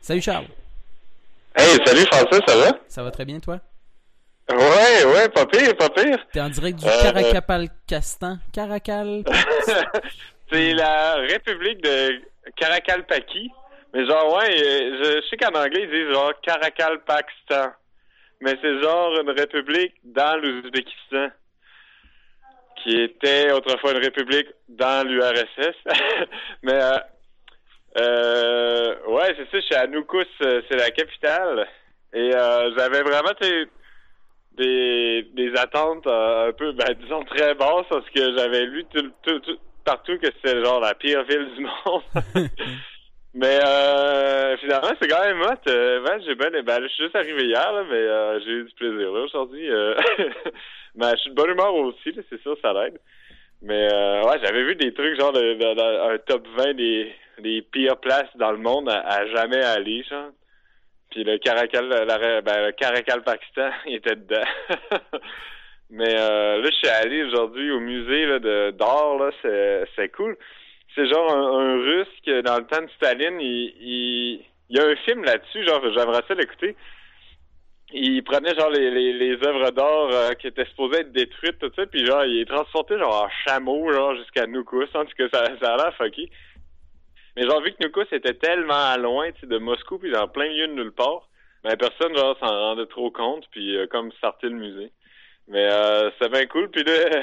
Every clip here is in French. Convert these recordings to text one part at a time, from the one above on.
Salut Charles. Hey, salut François, ça va? Ça va très bien, toi? Ouais, ouais, pas pire, pas pire. T'es en direct du Euh, Caracapalcastan. Caracal. C'est la République de Karakalpaki. Mais genre, ouais, euh, je, sais qu'en anglais, ils disent genre Karakalpakstan. Mais c'est genre une république dans l'Ouzbékistan. Qui était autrefois une république dans l'URSS. Mais, euh, euh, ouais, c'est ça, je suis à Noukous, euh, c'est la capitale. Et euh, j'avais vraiment, des, des attentes euh, un peu, ben, disons, très basses parce que j'avais lu tout, tout- tout- partout que c'était genre la pire ville du monde. mais euh, finalement, c'est quand même hot. Ben, j'ai ben, ben, je suis juste arrivé hier, là, mais euh, j'ai eu du plaisir aujourd'hui. Euh, ben, je suis de bonne humeur aussi, c'est sûr, ça l'aide. Mais euh, ouais, j'avais vu des trucs genre de, de- de- un top 20 des, des pires places dans le monde à, jamais aller. Puis le Caracal, la- ben, le Caracal Pakistan, il était dedans. Mais euh, là, je suis allé aujourd'hui au musée de d'art, c'est cool. C'est genre un, russe que dans le temps de Staline, il, il, y a un film là-dessus, genre j'aimerais ça l'écouter. Il prenait genre les, les, les œuvres d'art euh, qui étaient supposées être détruites, tout ça, puis genre il est transporté genre en chameau, genre jusqu'à Noukous, en tout cas ça, ça a l'air fucky. Mais genre vu que Noukous était tellement loin de Moscou, puis dans plein milieu de nulle part, ben personne genre s'en rendait trop compte, puis euh, comme sortait le musée. Mais euh, c'est bien cool. Puis là,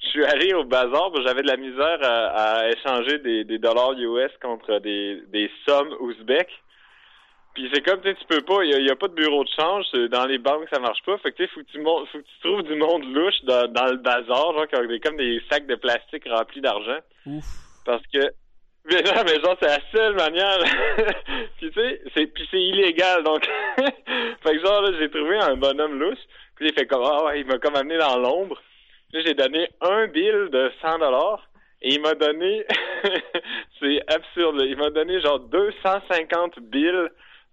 je suis allé au bazar, j'avais de la misère à, à échanger des, des dollars US contre des, des sommes ouzbeks. Puis c'est comme, tu sais, tu peux pas, il y y a pas de bureau de change, dans les banques ça marche pas. Fait que tu sais, faut que tu montes, faut que tu trouves du monde louche dans, dans le bazar, genre qui des, comme des sacs de plastique remplis d'argent. Parce que mais non, mais genre c'est la seule manière. puis tu sais, c'est puis c'est illégal donc. fait que genre là, j'ai trouvé un bonhomme louche. Puis il fait comme ah ouais, il m'a comme amené dans l'ombre. Là, j'ai donné un bill de 100 dollars et il m'a donné c'est absurde, là. il m'a donné genre 250 billes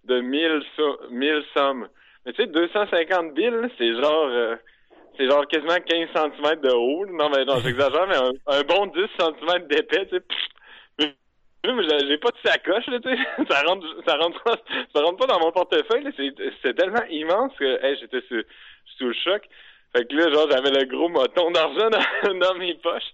de 1000 so- 1000 sommes. Mais tu sais 250 billes, c'est genre euh, c'est genre quasiment 15 cm de haut. Non mais non, j'exagère mais un, un bon 10 cm d'épais, tu sais. J'ai- pas de sacoche, là, tu sais. Ça rentre, ça rentre pas, ça rentre pas dans mon portefeuille. C'est, tellement immense que, hey, j'étais sous, sous le choc. Fait que là, genre, j'avais le gros moton d'argent dans, dans mes poches.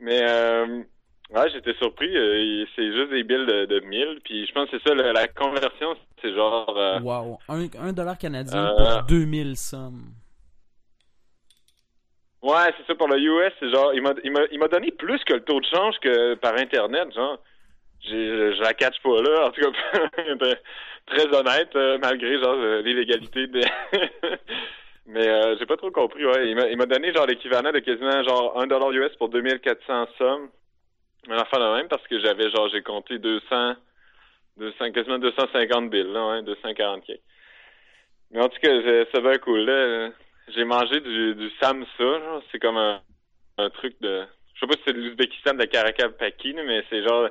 Mais, euh, ouais, j'étais surpris. euh, c'est juste des billes de, de 1000. Puis je pense que c'est ça, la, la conversion, c'est genre, euh, Wow. Un, un dollar canadien Euh, pour 2000 sommes. Ouais, c'est ça pour le US, c'est genre il m'a donné plus que le taux de change que par internet, genre. J'ai je, la catch pas là, en tout cas très, honnête euh, malgré genre euh, l'illégalité de Mais euh, j'ai pas trop compris, ouais, il m'a donné genre l'équivalent de quasiment genre 1 dollar US pour 2400 sommes. Mais enfin de même parce que j'avais genre j'ai compté 200 200 quasiment 250 billes là, ouais, 240 quelques. Mais en tout cas, c'est bien cool là. J'ai mangé du, du samsa, c'est comme un, un truc de... Je sais pas si c'est de l'Ouzbékistan de Karakalpaki, là, mais c'est genre...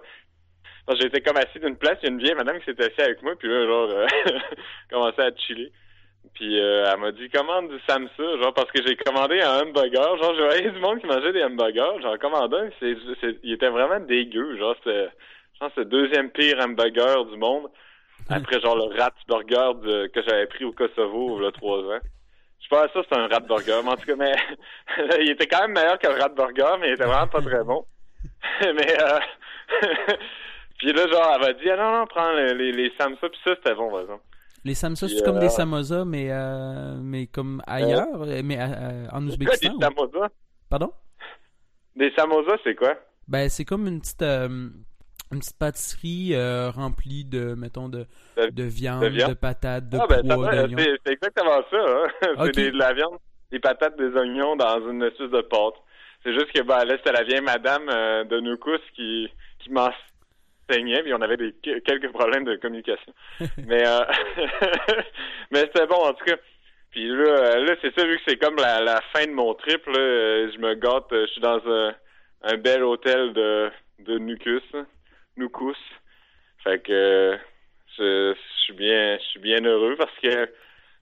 J'étais comme assis d'une place, il y a une vieille madame qui s'était assise avec moi, puis là, genre, euh, commençait à chiller. Puis euh, elle m'a dit, commande du samsa, genre, parce que j'ai commandé un hamburger, genre, je voyais du monde qui mangeait des hamburgers, j'en commandé un, c'est, c'est, il était vraiment dégueu, genre, c'était, que c'est le deuxième pire hamburger du monde, après, genre, le rat burger de- que j'avais pris au Kosovo, il y a trois ans. Je pense que ça, c'est un rat burger. Mais en tout cas, mais il était quand même meilleur que le rat burger, mais il était vraiment pas très bon. mais euh... puis là, genre, elle m'a dit, ah non, non, prends les, les, les Samsa, puis ça, c'était bon, par exemple. Les samsa, Puis, c'est comme euh, des samosas, mais, euh, mais comme ailleurs, mais euh, en Quoi, des Ouzbékistan. ou- samosas? Pardon? Des samosas, c'est quoi? Ben, c'est comme une petite, euh, une petite pâtisserie euh, remplie de, mettons, de, De- de viande, de de, viande? patates, de ah, ben, c'est c'est exactement ça, hein. C'est de la viande, des patates, des oignons dans une espèce de pâte. C'est juste que, ben, là, c'était la vieille madame euh, de Noukous qui, qui m'enseignait, puis on avait des, quelques problèmes de communication. mais, euh, mais c'était bon, en tout cas. Puis là, euh, là c'est ça, vu que c'est comme la, la fin de mon trip, là, euh, je me gâte, euh, je suis dans un, un bel hôtel de, de Nukus, hein, Noukous. Fait que je, je suis bien je suis bien heureux parce que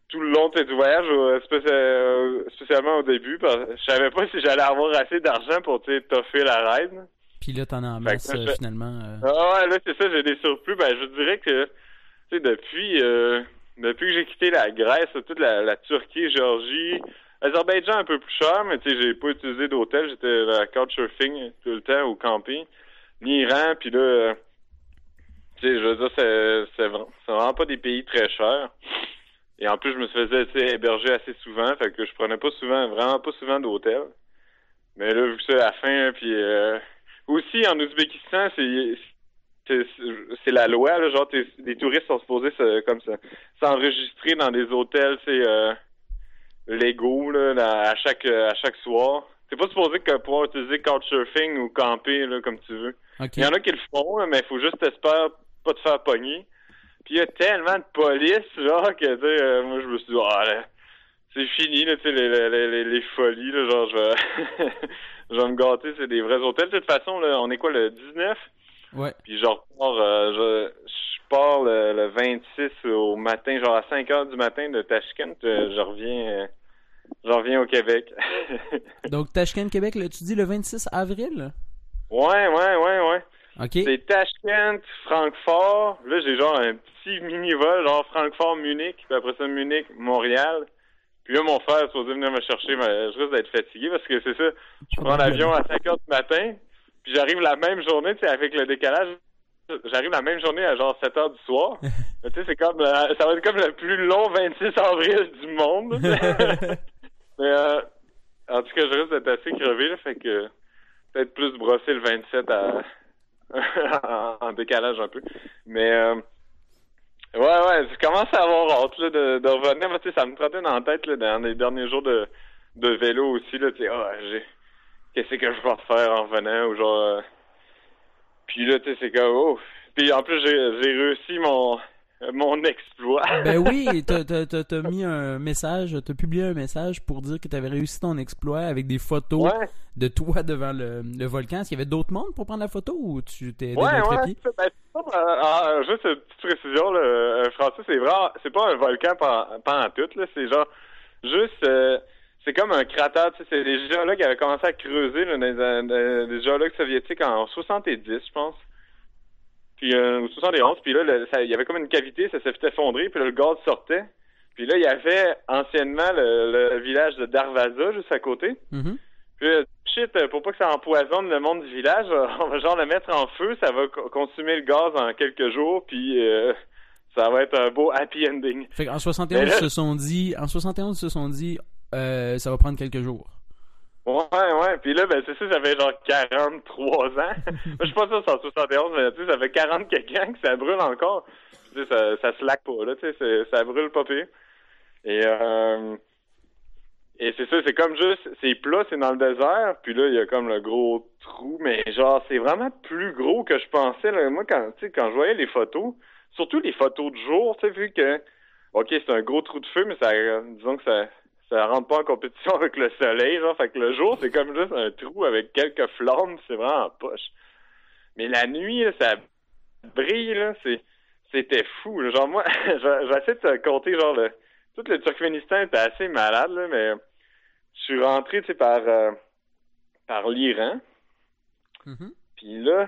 tout le long du voyage, spéci- spécialement au début, parce- je savais pas si j'allais avoir assez d'argent pour toffer la ride. Puis là, t'en as en masse, euh, je- finalement. euh. Ah ouais, là, c'est ça, j'ai des surplus. Ben, je dirais que tu sais, depuis, euh, depuis que j'ai quitté la Grèce, toute la, la Turquie, Géorgie, Azerbaïdjan un peu plus cher, mais tu sais, j'ai pas utilisé d'hôtel, j'étais à couchsurfing tout le temps au camping, ni Iran, puis là, euh, tu sais, je veux dire, c'est, c'est, vraiment pas des pays très chers. Et en plus, je me faisais héberger assez souvent, fait que je prenais pas souvent, vraiment pas souvent d'hôtel. Mais là, vu que c'est la fin, puis euh, aussi en Ouzbékistan, c'est c'est la loi, là, genre les touristes sont supposés se, comme ça s'enregistrer dans des hôtels, c'est euh, légaux là, à chaque à chaque soir. C'est pas supposé que pouvoir utiliser couchsurfing ou camper là, comme tu veux. Il y en a qui le font, mais il faut juste espérer pas te faire pogner. Puis il y a tellement de police, genre, que, euh, moi, je me suis dit, ah, c'est fini, là, sais, les, les, les, folies, là, genre, je vais, je vais me gâter, c'est des vrais hôtels. De toute façon, là, on est quoi, le 19? Ouais. Puis genre, euh, je, je pars le, 26 au matin, genre à 5 heures du matin de Tashkent, euh, je reviens... Euh, je reviens au Québec. Donc, Tashkent, Québec, là, tu dis le 26 avril? Ouais, ouais, ouais, ouais. OK. C'est Tashkent, Francfort. Là, j'ai genre un petit mini-vol, genre Francfort-Munich, puis après ça, Munich-Montréal. Puis là, mon frère est supposé venir me chercher, mais je risque d'être fatigué parce que c'est ça. Je prends l'avion à 5 heures du matin, puis j'arrive la même journée, tu sais, avec le décalage. J'arrive la même journée à genre 7 heures du soir. tu sais, c'est comme, ça va être comme le plus long 26 avril du monde. mais, euh, en tout cas, je risque d'être assez crevé, là, fait que peut-être plus brosser le 27 à, en décalage un peu. Mais euh, ouais, ouais, je commence à avoir hâte là, de, de revenir. Sais, ça me trottait dans la tête là, dans les derniers jours de, de vélo aussi. Là, tu sais, oh, j'ai qu'est-ce que je vais faire en revenant ou genre. Euh, puis là, tu sais, c'est comme oh. Puis en plus, j'ai réussi mon mon exploit. ben oui, t'as mis un message, t'as publié un message pour dire que t'avais réussi ton exploit avec des photos de toi devant le, le volcan. Est-ce qu'il y avait d'autres mondes pour prendre la photo ou tu t'es ouais, ouais, ben, euh, juste une petite précision, là, euh, Francis, c'est vraiment, c'est pas un volcan pas en tout, c'est genre juste. Euh, c'est comme un cratère, tu sais, c'est des géologues qui avaient commencé à creuser, là, des, des géologues soviétiques en 70, je pense. Puis euh, 71, puis là, il y avait comme une cavité, ça s'est fait effondrer, puis là, le gaz sortait. Puis là, il y avait anciennement le, village de Darvaza juste à côté. Mm-hmm. Puis là, shit, pour pas que ça empoisonne le monde du village, on va genre le mettre en feu, ça va consumer le gaz en quelques jours, puis euh, ça va être un beau happy ending. Fait qu'en 71, ils se sont dit, en 71, ils se sont dit, euh, ça va prendre quelques jours. Ouais, ouais. Puis là, ben, c'est ça, j'avais genre 43 ans. je suis pas sûr c'est en 71, mais tu sais, ça fait 40 quelqu'un que ça brûle encore. Tu sais, ça, ça se laque pas, là, tu sais, ça brûle pas pire. Et, euh, et c'est ça, c'est comme juste, c'est plat, c'est dans le désert, puis là, il y a comme le gros trou, mais genre, c'est vraiment plus gros que je pensais, là. Moi, quand, tu sais, quand je voyais les photos, surtout les photos de jour, tu sais, vu que, ok, c'est un gros trou de feu, mais ça, disons que ça, ça rentre pas en compétition avec le soleil, genre. Fait que le jour, c'est comme juste un trou avec quelques flammes, c'est vraiment en poche. Mais la nuit, ça brille, là, c'était fou. Genre, moi, j'essaie de te compter, genre, le, tout le Turkménistan était assez malade, là, mais je suis rentré, tu sais, par, euh, par l'Iran. Mm-hmm. Puis là,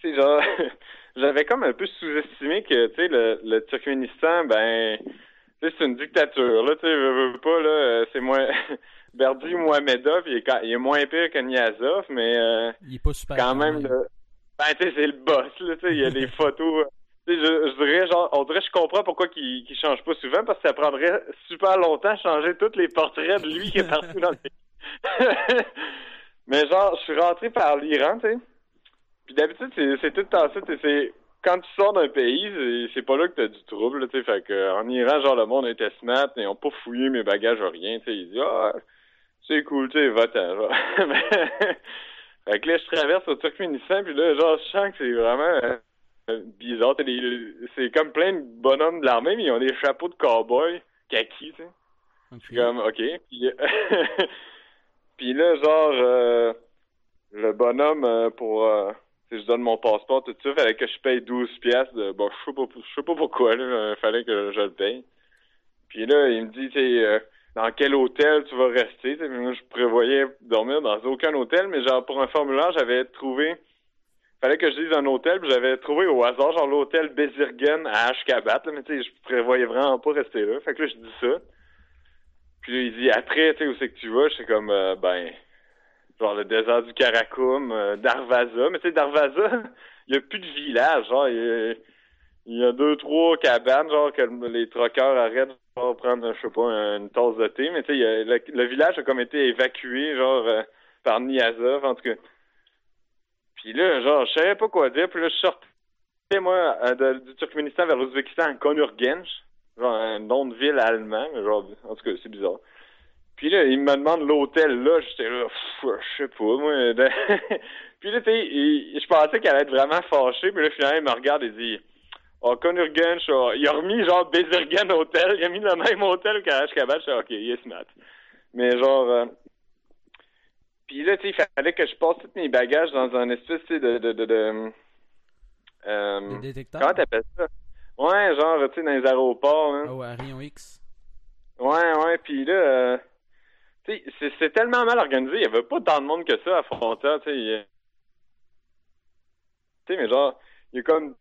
tu sais, genre, j'avais comme un peu sous-estimé que, tu sais, le, le Turkménistan, ben, c'est une dictature, là, tu sais, veux, pas, là, euh, c'est moins... Berdi Mohamedov, il est, il est moins pire que Niazov, mais... Euh, il est pas super. Quand même, le... ben, tu sais, c'est le boss, là, tu sais, il y a des photos... Sais, je, je, dirais, genre, on dirait, je comprends pourquoi il, il change pas souvent, parce que ça prendrait super longtemps à changer tous les portraits de lui qui est partout dans le pays. mais genre, je suis rentré par l'Iran, tu sais. Puis d'habitude, c'est tout le temps ça, c'est quand tu sors d'un pays, c'est pas là que t'as du trouble, tu sais. Fait que, en Iran, genre, le monde était smart, ils ont pas fouillé mes bagages ou rien, tu sais. Ils disent, ah, c'est cool, tu sais, va-t'en, fait que là, je traverse au Turkménistan, puis là, genre, je sens que c'est vraiment euh, bizarre. C'est comme plein de bonhommes de l'armée, mais ils ont des chapeaux de cowboy kaki, tu sais. Okay. comme, OK. Puis, puis là, genre, euh, le bonhomme, euh, pour si je donne mon passeport, tout ça, fallait que je paye 12 pièces de, bon, je sais pas, je sais pas pourquoi, là, il fallait que je le paye. Puis là, il me dit, tu euh, dans quel hôtel tu vas rester, moi, je prévoyais dormir dans aucun hôtel, mais genre, pour un formulaire, j'avais trouvé fallait que je dise un hôtel, puis j'avais trouvé au hasard, genre l'hôtel Bezirgen à Ashkabat, mais tu sais, je prévoyais vraiment pas rester là. Fait que là, je dis ça. Puis là, il dit, après, tu sais, où c'est que tu vas? Je comme, euh, ben, genre le désert du Karakoum, euh, Darvaza. Mais tu sais, Darvaza, il y a plus de village, genre, il y, a, deux, trois cabanes, genre, que les troqueurs arrêtent pour prendre, je sais pas, une tasse de thé. Mais tu sais, le, village a comme été évacué, genre, euh, par Niazov, en tout cas. Puis là, genre, je savais pas quoi dire. Puis là, je sortais, moi, euh, du Turkménistan vers l'Ouzbékistan en Konurgenj. Genre, un nom de ville allemand. Genre, en tout cas, c'est bizarre. Puis là, il me demande l'hôtel là. J'étais là, je sais pas, moi. puis là, tu sais, je pensais qu'elle allait être vraiment fâchée. Puis là, finalement, il me regarde et dit, oh, Konurgenj, oh, il a remis genre Bezirgan Hotel. Il a mis le même hôtel qu'à Ashkabat. Je suis ok, yes, Matt. Mais genre, euh, puis là, tu sais, il fallait que je passe tous mes bagages dans un espèce de... de, de, de euh, détecteurs? Comment t'appelles ça? Ouais, genre, tu sais, dans les aéroports. Hein. Oh, à Rayon X. Ouais, ouais, puis là... Euh, tu sais, c'est tellement mal organisé. Il y avait pas tant de monde que ça à Frontière, tu sais. Mais genre, il y a comme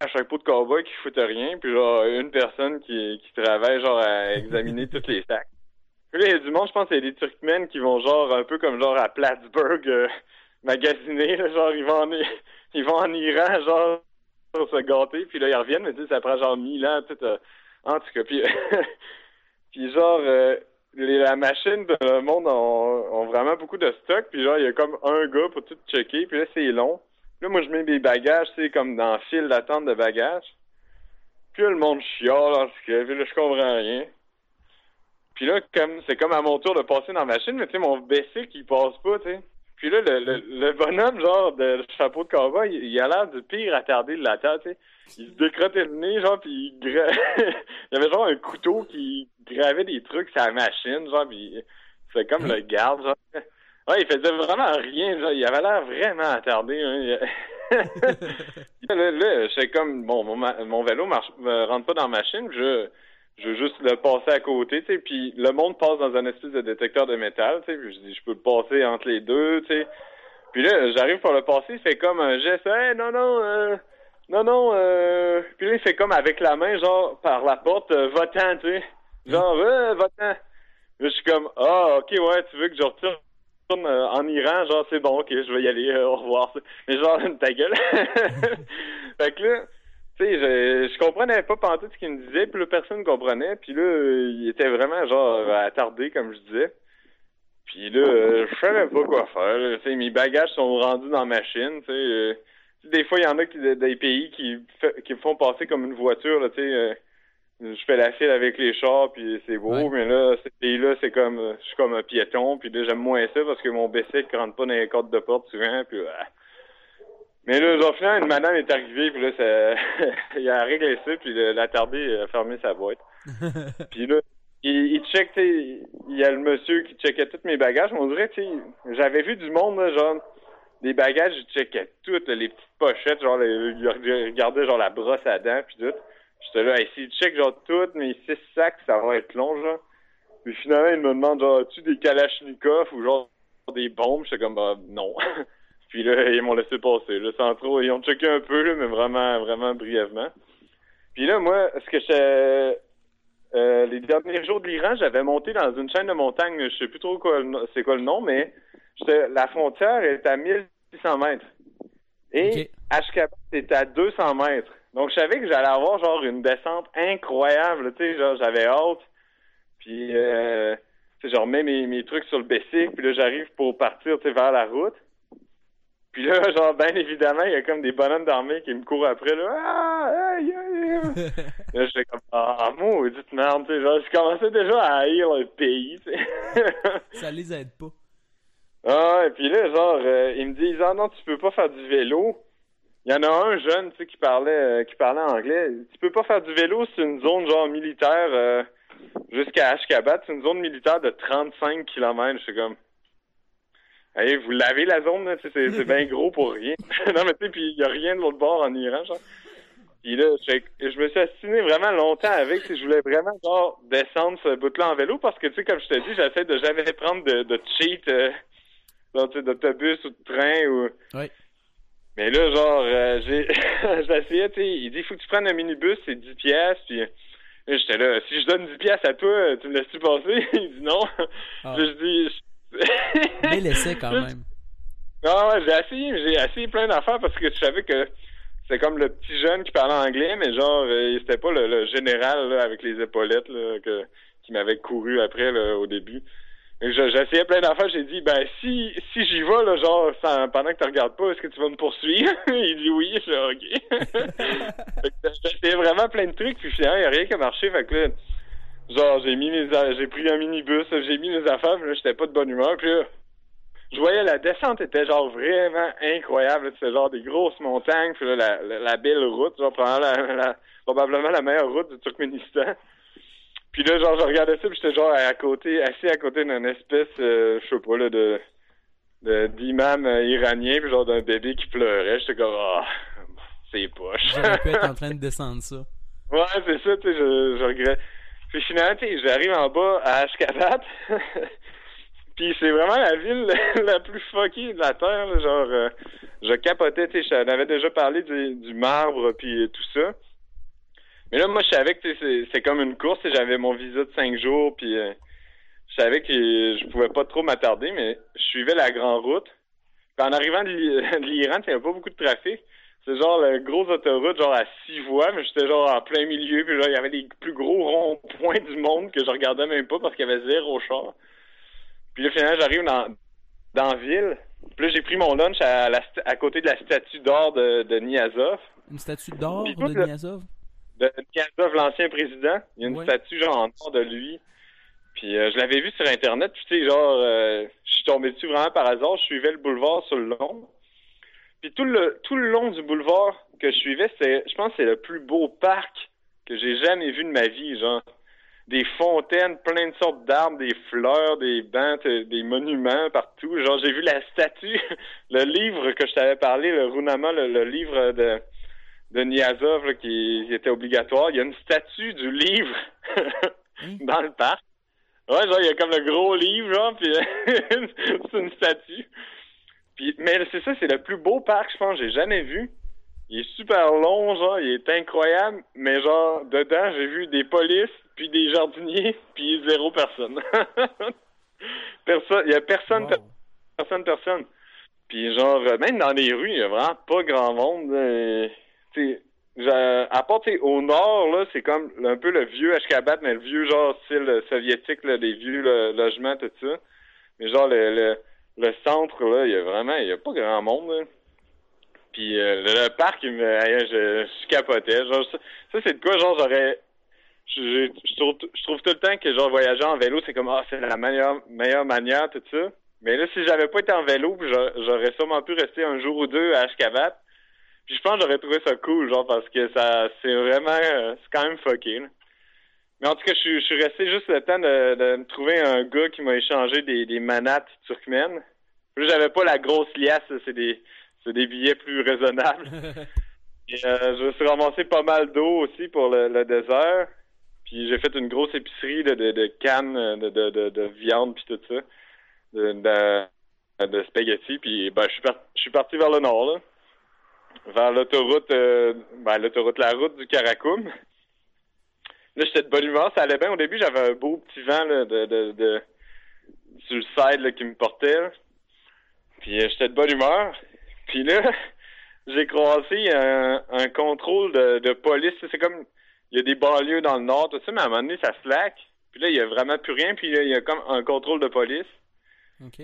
un chapeau de cowboy qui fout rien, puis genre, une personne qui, qui travaille, genre, à examiner tous les sacs. Puis là, il y a du monde, je pense, il y a des Turkmènes qui vont genre un peu comme genre à Plattsburgh euh, magasiner, genre ils vont en ils vont en Iran, genre pour se gâter, puis là ils reviennent, mais tu sais, ça prend genre mille ans, tout euh, en tout cas, puis, puis genre euh, les, la machine le monde ont, vraiment beaucoup de stock, puis genre il y a comme un gars pour tout checker, puis là c'est long. Là moi je mets mes bagages, c'est comme dans le fil d'attente de bagages. Puis là, le monde chiale, parce que là je comprends rien. Puis là, comme c'est comme à mon tour de passer dans la machine, mais tu sais, mon bicycle, il passe pas, tu sais. Puis là, le, le, bonhomme, genre, de chapeau de cowboy, il, il a l'air du pire attardé de la terre, tu sais. Il se décrottait le nez, genre, puis il, gra... il avait genre un couteau qui gravait des trucs sur la machine, genre, puis c'est comme le garde, genre. Ouais, il faisait vraiment rien, genre, il avait l'air vraiment attardé, hein. là, là, c'est comme, bon, mon, mon vélo marche, rentre pas dans la machine, je je veux juste le passer à côté, tu sais, puis le monde passe dans un espèce de détecteur de métal, tu sais, je dis, je peux le passer entre les deux, tu sais. Puis là, j'arrive pour le passer, il fait comme un geste, hey, non, non, euh, non, non, euh... Puis là, il fait comme avec la main, genre, par la porte, euh, votant, tu sais. Genre, euh, votant. Je suis comme, ah, ok, ouais, tu veux que je retourne euh, en Iran, genre, c'est bon, ok, je vais y aller, euh, au revoir. Mais genre, ta gueule. fait que là, tu sais, je, je comprenais pas tout ce qu'il me disait, puis là, personne comprenait, puis là, il était vraiment, genre, attardé, comme je disais. Puis là, euh, je savais pas quoi faire. Tu sais, mes bagages sont rendus dans la machine, tu sais. Euh, des fois, il y en a qui, des pays qui, qui me font passer comme une voiture, là, tu sais. Euh, je fais la file avec les chars, puis c'est beau, mais là, ces pays-là, c'est comme, je suis comme un piéton, puis là, j'aime moins ça parce que mon bicycle rentre pas dans les côtes de porte souvent, puis mais là, genre, finalement, une madame est arrivée, puis là, ça... il a réglé ça, puis l'attardé a fermé sa boîte. puis là, il, il check, il y a le monsieur qui checkait tous mes bagages. On dirait, tu sais, j'avais vu du monde, genre, des bagages, il checkait toutes, les petites pochettes, genre, il regardait, genre, la brosse à dents, puis tout. J'étais là, hey, s'il check, genre, toutes mes six sacs, ça va être long, genre. Puis finalement, il me demande, genre, as-tu des kalachnikovs ou genre des bombes? J'étais comme, bah, non. Puis là, ils m'ont laissé passer. Là, sans trop, ils ont checké un peu, là, mais vraiment, vraiment brièvement. Puis là, moi, ce que je... Euh, les derniers jours de l'Iran, j'avais monté dans une chaîne de montagne, je sais plus trop quoi, c'est quoi le nom, mais la frontière est à 1600 mètres. Et okay. Ashkabat est à 200 mètres. Donc, je savais que j'allais avoir genre une descente incroyable, tu sais, genre j'avais hâte. Puis, euh, tu sais, genre, mets mes, mes trucs sur le bicycle, puis là, j'arrive pour partir, tu sais, vers la route. Puis là, genre, bien évidemment, il y a comme des bonhommes d'armée qui me courent après, là. Ah, aïe, aïe, là, j'étais comme, ah, maudite merde, tu sais. Genre, je commençais déjà à haïr le pays, tu sais. Ça les aide pas. Ah, et puis là, genre, euh, ils me disent, ah non, tu peux pas faire du vélo. Il y en a un jeune, tu sais, qui parlait, euh, qui parlait anglais. Tu peux pas faire du vélo, c'est une zone, genre, militaire, euh, jusqu'à Ashkabat. C'est une zone militaire de 35 km. Je suis comme, Hey, vous l'avez la zone, là, c'est bien gros pour rien. non, mais tu sais, puis il y a rien de l'autre bord en Iran, genre. Puis là, je, je, me suis assigné vraiment longtemps avec, si je voulais vraiment, genre, descendre ce bout-là en vélo, parce que, tu sais, comme je t'ai dit, j'essaie de jamais prendre de, de cheat, euh, d'autobus ou de train, ou... Oui. Mais là, genre, euh, j'ai essayé, tu sais, il dit, faut que tu prennes un minibus, c'est 10 pièces, puis j'étais là, si je donne 10 pièces à toi, tu me laisses-tu passer? il dit non. Ah. Je dis... Laissez quand même. Non, ouais, j'ai essayé, j'ai essayé plein d'affaires parce que je savais que c'est comme le petit jeune qui parlait anglais, mais genre, euh, c'était pas le, général là, avec les épaulettes là, que, qui m'avait couru après là, au début. J'essayais plein d'affaires, j'ai dit ben si si j'y vais là, genre pendant que tu regardes pas, est-ce que tu vas me poursuivre? il dit oui, je dis ok. j'essayais vraiment plein de trucs, puis finalement, il n'y a rien qui a marché. Fait que là, genre j'ai mis mes j'ai pris un minibus, j'ai mis mes affaires, puis là, j'étais pas de bonne humeur, puis là, je voyais la descente était genre vraiment incroyable. C'était genre des grosses montagnes, puis là, la, la, belle route, genre probablement la, probablement la meilleure route du Turkménistan. Puis là, genre, je regardais ça, puis j'étais genre à côté, assis à côté d'une espèce, euh, je sais pas, là, de d'imam euh, iranien, puis genre d'un bébé qui pleurait. J'étais comme, ah, oh, c'est poche. J'aurais pu être en train de descendre ça. Ouais, c'est ça, tu sais, je, je regrette. Puis finalement, j'arrive en bas à Ashgabat. Puis c'est vraiment la ville la plus fuckée de la Terre. genre, euh, je capotais, tu sais, avais déjà parlé du, du marbre puis tout ça. Mais là, moi, je savais que c'est comme une course. J'avais mon visa de cinq jours, puis euh, je savais que je pouvais pas trop m'attarder, mais je suivais la grande route. Puis en arrivant de l'Iran, il n'y avait pas beaucoup de trafic. C'est genre la grosse autoroute, genre à six voies, mais j'étais genre en plein milieu, puis là, il y avait les plus gros ronds-points du monde que je regardais même pas parce qu'il y avait zéro char. Puis là, finalement, j'arrive dans, dans la ville. Puis là, j'ai pris mon lunch à, la, à côté de la statue d'or de, de Niazov. Une statue d'or de Niazov? De Niazov, l'ancien président. Il y a une statue, genre, en or de lui. Puis euh, je l'avais vu sur Internet. Puis tu sais, genre, euh, je suis tombé dessus vraiment par hasard. Je suivais le boulevard sur le long. Puis tout le, tout le long du boulevard que je suivais, c'est, je pense que c'est le plus beau parc que j'ai jamais vu de ma vie, genre des fontaines, plein de sortes d'arbres, des fleurs, des bancs, euh, des monuments partout. Genre, j'ai vu la statue, le livre que je t'avais parlé, le Runama, le, livre de, de Niazov qui, était obligatoire. Il y a une statue du livre hein? dans le parc. Ouais, genre, il y a comme le gros livre, genre, puis c'est une statue. Puis, mais c'est ça, c'est le plus beau parc, je pense, que j'ai jamais vu. Il est super long, genre, il est incroyable, mais genre, dedans, j'ai vu des polices, puis des jardiniers, puis zéro personne. personne, il y a personne, personne, personne. Puis genre, même dans les rues, il y a vraiment pas grand monde. Euh, à part au nord, là, c'est comme un peu le vieux Ashkabat, mais le vieux genre style soviétique, là, des vieux logements, tout ça. Mais genre le, le, centre, là, il y a vraiment, il y a pas grand monde. Puis euh, le, parc, il me, je, je capotais. Genre, ça, c'est de quoi, genre, j'aurais je, je, trouve, je trouve tout le temps que genre voyager en vélo, c'est comme ah c'est la meilleure meilleure manière, tout ça. Mais là, si j'avais pas été en vélo, j'aurais sûrement pu rester un jour ou deux à Ashkabat. Puis je pense que j'aurais trouvé ça cool, genre parce que ça c'est vraiment euh, c'est quand même fucké. Mais en tout cas, je, je, suis resté juste le temps de, de me trouver un gars qui m'a échangé des, des manates turkmènes. Puis j'avais pas la grosse liasse, c'est des billets plus raisonnables. Et, euh, je me suis ramassé pas mal d'eau aussi pour le, le désert. Puis j'ai fait une grosse épicerie de, de, de cannes de, de, de, viande puis tout ça. De, de, de spaghetti. Puis ben, je suis, je suis parti vers le nord, là. Vers l'autoroute, euh, ben, l'autoroute, la route du Karakoum. Là, j'étais de bonne humeur, ça allait bien. Au début, j'avais un beau petit vent là, de, de, de, sur le side là, qui me portait. Puis euh, j'étais de bonne humeur. Puis là, j'ai croisé un, un contrôle de, de police. C'est comme il y a des banlieues dans le nord, tout ça, mais à un moment donné, ça slack. Puis là, il y a vraiment plus rien, puis là, il y a comme un contrôle de police. OK.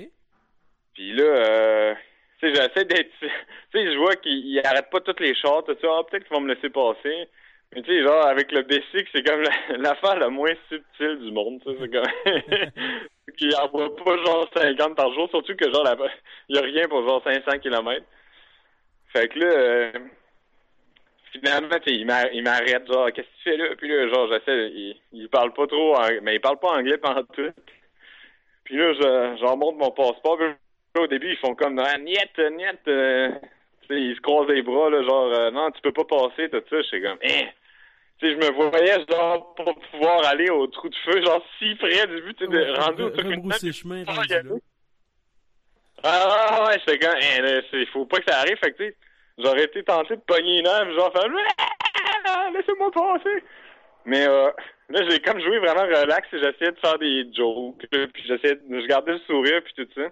Puis là, euh, tu sais, j'essaie d'être... Tu sais, je vois qu'ils arrêtent pas toutes les chars, tout ça. Ah, peut-être qu'ils vont me laisser passer. Mais tu sais, genre, avec le basic, c'est comme l'affaire la, moins subtile du monde, tu sais. C'est comme... qu'ils envoient pas genre 50 par jour, surtout que genre, il y a rien pour genre 500 km. Fait que là... Euh, finalement, il m'arrête, genre, qu'est-ce que tu fais là? Puis là, genre, j'essaie, il, il parle pas trop, mais il parle pas anglais pendant tout. Puis là, je, j'en montre mon passeport. Puis là, au début, ils font comme, ah, niet, niet, euh, ils se croisent les bras, genre, euh, non, tu peux pas passer, tout ça. Je suis comme, eh. Je me voyais, genre, pour pouvoir aller au trou de feu, genre, si près du but, tu sais, de rendre au truc. chemin, ah, ouais, c'est eh, il faut pas que ça arrive, fait que, tu sais, j'aurais été tenté de pogner une œuvre, genre faire laissez-moi passer. Mais euh, là, j'ai comme joué vraiment relax et j'essayais de faire des jokes, puis j'essayais de, je gardais le sourire puis tout ça.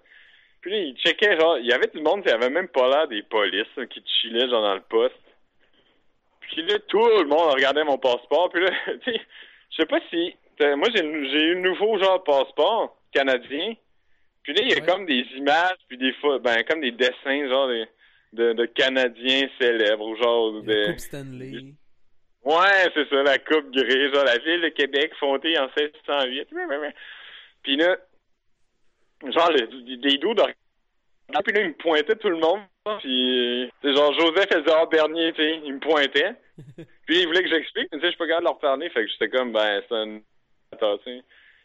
Puis là, il checkait, genre, il y avait du monde qui avait même pas l'air des polices qui chillaient genre dans le poste. Puis là, tout le monde regardait mon passeport. Puis là, tu sais, je sais pas si... Moi, j'ai eu un nouveau genre de passeport canadien. Puis là, il y a comme des images, puis des fois, ben, comme des dessins, genre, de, de, Canadiens célèbres, genre... La Coupe Stanley. Ouais, c'est ça, la Coupe grise, genre, la ville de Québec fondée en 1608. Puis là, genre, des dos de puis là, il me pointait tout le monde. Puis, c'est genre, Joseph Édouard Bernier, tu sais, il me pointait. puis, il voulait que j'explique, mais tu sais, je suis pas capable de leur parler. Fait que j'étais comme, ben, c'est un...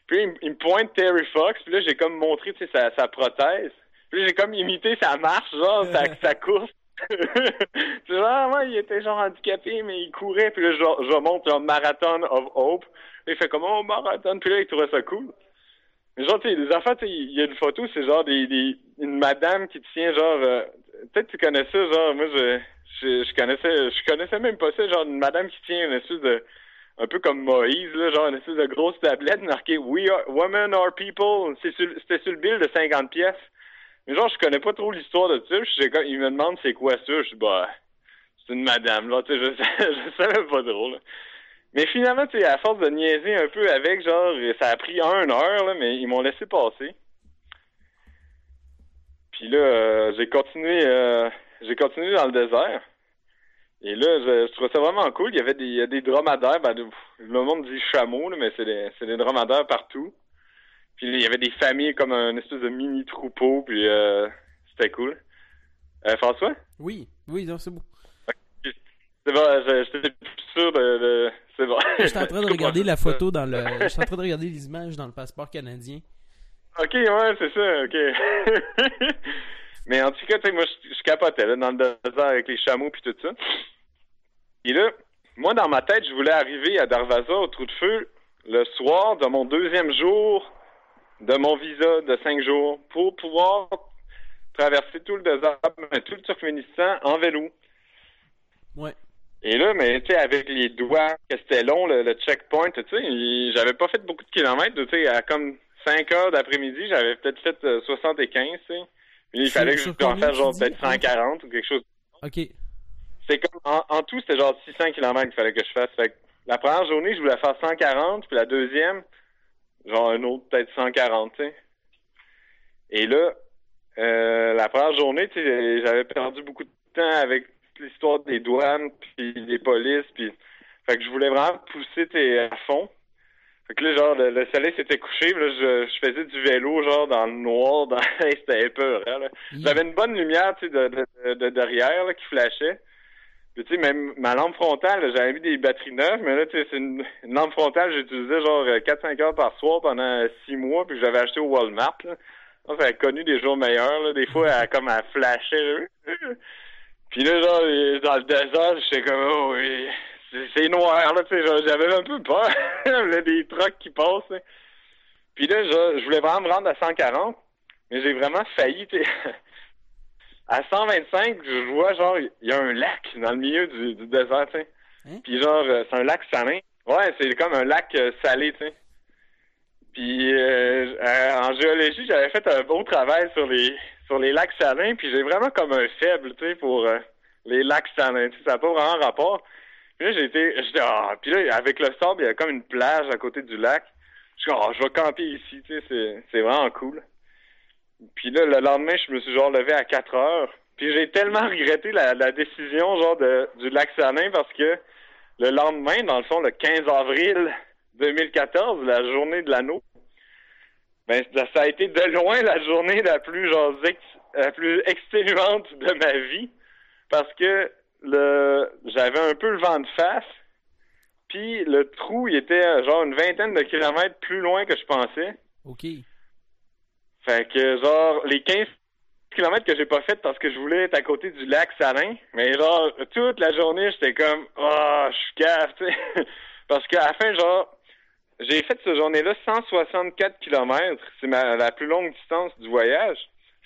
Puis, il, me pointe Terry Fox. Puis là, j'ai comme montré, tu sais, sa, sa prothèse. Puis là, j'ai comme imité sa marche, genre, sa, sa course. tu vois, moi, il était genre handicapé, mais il courait. Puis là, je, je montre un Marathon of Hope. Il fait comme, oh, marathon. Puis là, il trouvait ça cool. Genre, tu sais, les enfants, il y a une photo, c'est genre des, des, une madame qui tient genre, euh, peut-être tu connais ça, genre, moi, je, je, je, connaissais, je connaissais même pas ça, genre, une madame qui tient une espèce de, un peu comme Moïse, là, genre, une espèce de grosse tablette marquée We are, women are people. C'était sur, le bill de 50 pièces. Mais genre, je connais pas trop l'histoire de ça. Je sais, il me demande c'est quoi ça. Je dis, bah, c'est une madame, là, tu sais, je, je savais pas drôle. Mais finalement, tu sais, à force de niaiser un peu avec, genre, ça a pris un heure, là, mais ils m'ont laissé passer. Puis là, euh, j'ai continué, euh, j'ai continué dans le désert. Et là, je, je, trouvais ça vraiment cool. Il y avait des, il y a des dromadaires. Ben, le monde dit chameaux, là, mais c'est des, c'est des dromadaires partout. Puis là, il y avait des familles comme un espèce de mini troupeau. Puis euh, c'était cool. Euh, François? Oui, oui, c'est bon. C'est bon, j'étais plus sûr de c'est bon. J'étais en train de regarder la photo dans le. J'étais en train de regarder les images dans le passeport canadien. Ok, ouais, c'est ça, ok. Mais en tout cas, tu sais, moi, je, capotais, là, dans le désert avec les chameaux puis tout ça. Et là, moi, dans ma tête, je voulais arriver à Darvaza, au trou de feu, le soir de mon deuxième jour de mon visa de cinq jours pour pouvoir traverser tout le désert, tout le Turkménistan en vélo. Ouais. Et là, mais tu sais, avec les doigts, que c'était long, le, checkpoint, tu sais, j'avais pas fait beaucoup de kilomètres, tu sais, à comme 5 heures d'après-midi, j'avais peut-être fait 75, euh, tu sais. Il fallait que je en fasse genre peut-être 140 ou quelque chose. OK. C'est comme, en, tout, c'était genre 600 km qu'il fallait que je fasse. Fait que la première journée, je voulais faire 140, puis la deuxième, genre un autre peut-être 140, tu sais. Et là, euh, la première journée, tu sais, j'avais perdu beaucoup de temps avec l'histoire des douanes, puis des polices, puis... Fait que je voulais vraiment pousser tes à fond. Fait que là, genre, le, soleil s'était couché, là, je, je, faisais du vélo, genre, dans le noir, dans... c'était peur, là. J'avais une bonne lumière, tu sais, de, de, de, derrière, là, qui flashait. Puis, tu sais, même ma lampe frontale, j'avais mis des batteries neuves, mais là, tu sais, c'est une, lampe frontale, j'utilisais genre 4-5 heures par soir pendant 6 mois, puis j'avais acheté au Walmart, là. Donc, ça a connu des jours meilleurs, là. Des fois, elle, comme, elle flashait, puis là, genre, dans le désert, j'étais comme, oh, oui, c'est noir, là, tu sais, j'avais un peu peur. Il y avait des trucks qui passent, Puis là, je, je voulais vraiment me rendre à 140, mais j'ai vraiment failli, tu. À 125, je vois, genre, il y a un lac dans le milieu du, du désert, tu sais. Hein? Puis genre, euh, c'est un lac salin. Ouais, c'est comme un lac euh, salé, tu sais. Puis euh, en géologie, j'avais fait un beau travail sur les sur les lacs salins, puis j'ai vraiment comme un faible, tu sais, pour euh, les lacs salins. Tu sais, ça n'a pas vraiment rapport. Puis là, j'ai été, ah, puis là, avec le sable, il y a comme une plage à côté du lac. Je suis oh, je vais camper ici, tu sais, c'est, c'est vraiment cool. Puis là, le lendemain, je me suis genre levé à 4 heures. Puis j'ai tellement regretté la, la décision, genre, de, du lac Salin parce que le lendemain, dans le fond, le 15 avril 2014, la journée de l'anneau, ben, ça a été de loin la journée la plus, genre, la plus exténuante de ma vie. Parce que le, j'avais un peu le vent de face. Puis le trou, il était genre une vingtaine de kilomètres plus loin que je pensais. OK. Fait que, genre, les 15 kilomètres que j'ai pas fait parce que je voulais être à côté du lac Salin, mais genre, toute la journée, j'étais comme, oh, je suis cave, tu sais. parce qu'à la fin, genre, j'ai fait cette journée-là 164 km. C'est la plus longue distance du voyage.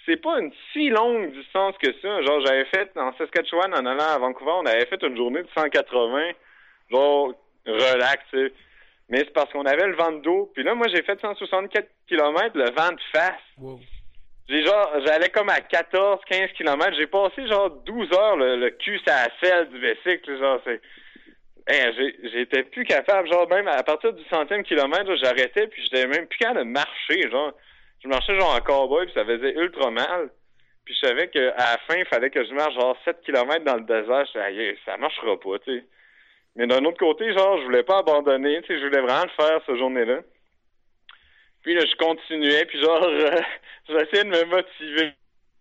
c'est pas une si longue distance que ça. Genre, j'avais fait en Saskatchewan, en allant à Vancouver, on avait fait une journée de 180, genre, relax, Mais c'est parce qu'on avait le vent de dos. Puis là, moi, j'ai fait 164 km, le vent de face. J'ai genre, j'allais comme à 14, 15 km. J'ai passé genre 12 heures le, le cul à la selle du bicycle. Genre, c'est. J'étais plus capable. Genre, même à partir du centième kilomètre, j'arrêtais, puis j'étais même plus capable de marcher. Genre, je marchais genre en cowboy, puis ça faisait ultra mal. Puis je savais qu'à la fin, il fallait que je marche genre 7 km dans le désert. Je ça marchera pas, tu sais. Mais d'un autre côté, genre, je voulais pas abandonner, tu sais, je voulais vraiment le faire cette journée-là. Puis là, je continuais, puis genre, euh, j'essayais de me motiver.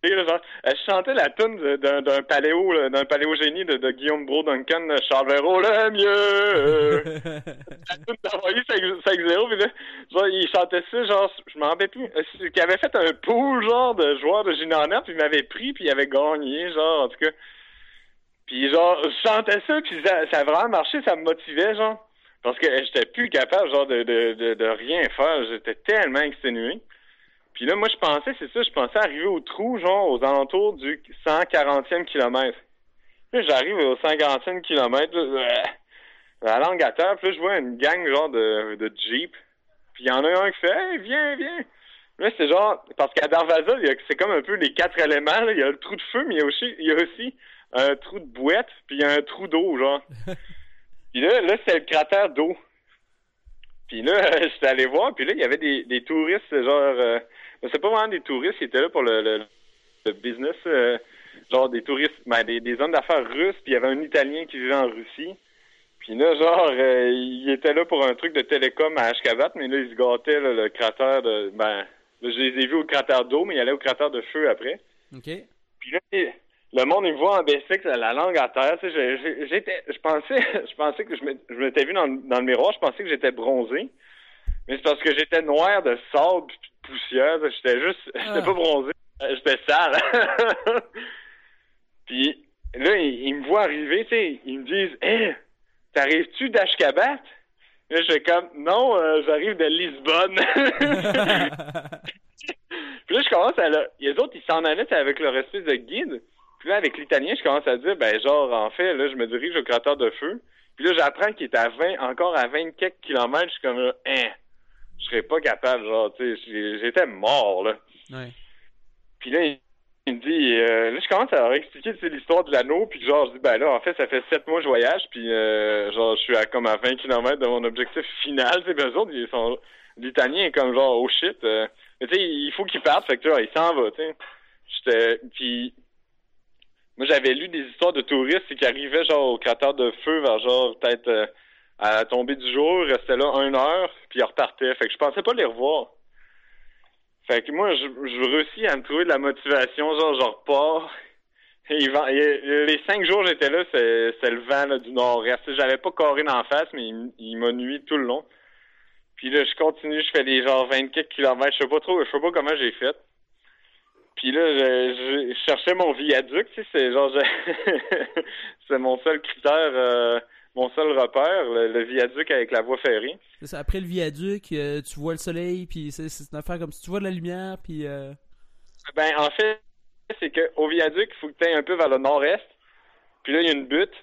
Genre, euh, je chantais la tune d'un paléo, d'un paléogénie de, de Guillaume Bro Duncan, Charles Véro, le mieux. la tune d'envoyer 5-0, puis là, genre, il chantait ça, genre, je m'en rappelle plus. Euh, qui avait fait un pool, genre, de joueurs de Ginanette, puis il m'avait pris, puis il avait gagné, genre, en tout cas. Puis genre, je chantais ça, puis ça, ça a vraiment marché, ça me motivait, genre. Parce que j'étais plus capable, genre, de, de, de, rien faire. J'étais tellement exténué. Puis là, moi, je pensais, c'est ça, je pensais arriver au trou, genre, aux alentours du 140e kilomètre. Là, j'arrive au 140e kilomètre, la langue à terre, puis là, je vois une gang, genre, de, de Jeep. Puis il y en a un qui fait « Hey, viens, viens! » Là, c'est genre, parce qu'à Darvaza, c'est comme un peu les quatre éléments, Il y a le trou de feu, mais il y a aussi, il y a aussi un trou de bouette, puis il y a un trou d'eau, genre. Puis là, là c'était le cratère d'eau. Puis là, j'étais allé voir, puis là, il y avait des, des touristes, genre... Euh, c'est pas vraiment des touristes, ils étaient là pour le, le, business, euh, genre des touristes, ben, des, des hommes d'affaires russes, puis il y avait un Italien qui vivait en Russie. Puis là, genre, euh, il était là pour un truc de télécom à Ashkabat, mais là, il se gâtait le cratère de... Ben, je les ai vus au cratère d'eau, mais il allait au cratère de feu après. OK. Puis là, le monde il me voit en BSX la langue à terre. Tu sais, j'étais, je pensais, je pensais que je m'étais vu dans, dans, le miroir, je pensais que j'étais bronzé. Mais c'est parce que j'étais noir de sable de poussière. J'étais juste, j'étais pas ah. bronzé, j'étais sale. puis là, ils, me voient arriver, tu sais, ils me disent, hé, t'arrives-tu d'Ashkabat? Là, je fais comme, non, euh, j'arrive de Lisbonne. puis là, je commence à, les autres, ils s'en allaient avec leur espèce de guide. Puis là, avec l'italien, je commence à dire, ben genre, en fait, là, je me dirige au cratère de feu. Puis là, j'apprends qu'il est à 20, encore à 20 quelques kilomètres. Je suis comme, hein, je serais pas capable, genre, tu sais, j'étais mort, là. Ouais. Puis là, il, me dit, euh, là, je commence à leur expliquer, l'histoire de l'anneau. Puis genre, je dis, ben là, en fait, ça fait 7 mois que je voyage. Puis euh, genre, je suis à comme à 20 kilomètres de mon objectif final. Tu sais, eux autres, ils sont, l'italien est comme genre, oh shit. Euh, mais tu sais, il faut qu'il parte. Fait que tu vois, il s'en va, tu sais. J'étais, puis moi, j'avais lu des histoires de touristes qui arrivaient genre au cratère de feu vers genre peut-être euh, à la tombée du jour, ils restaient là une heure, puis ils repartaient. Fait que je pensais pas les revoir. Fait que moi, je, je réussis à me trouver de la motivation, genre je repars. Les cinq jours j'étais là, c'est le vent du nord-est. J'avais pas carré en face, mais il, m'a nuit tout le long. Puis là, je continue, je fais des genre 24 km. Je sais pas trop, je sais pas comment j'ai fait. Puis là, je, cherchais mon viaduc, tu sais, c'est genre, c'est mon seul critère, euh, mon seul repère, le, viaduc avec la voie ferrée. C'est ça, après le viaduc, euh, tu vois le soleil, puis c'est, une affaire comme si tu vois de la lumière, puis... Euh... Ben, en fait, c'est qu'au viaduc, il faut que tu ailles un peu vers le nord-est, puis là, il y a une butte,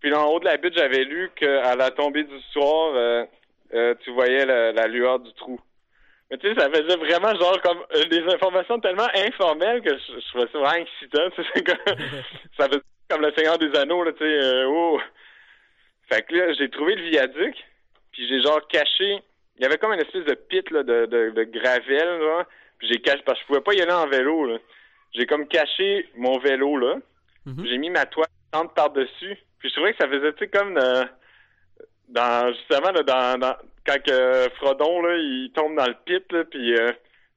puis là, en haut de la butte, j'avais lu qu'à la tombée du soir, euh, tu voyais la lueur du trou. Mais tu sais, ça faisait vraiment genre comme euh, des informations tellement informelles que je, je trouvais ça vraiment excitant. Comme, ça faisait comme le Seigneur des Anneaux, là, tu sais. Euh, oh. Fait que là, j'ai trouvé le viaduc, puis j'ai genre caché. Il y avait comme une espèce de pit là, de, de, de gravel, là. Puis j'ai caché parce que je pouvais pas y aller en vélo, là. J'ai comme caché mon vélo là. Mm-hmm. J'ai mis ma toile par-dessus. Puis je trouvais que ça faisait, tu sais, comme euh, dans justement là, dans, dans quand que Frodon là, il tombe dans le pit là, puis euh,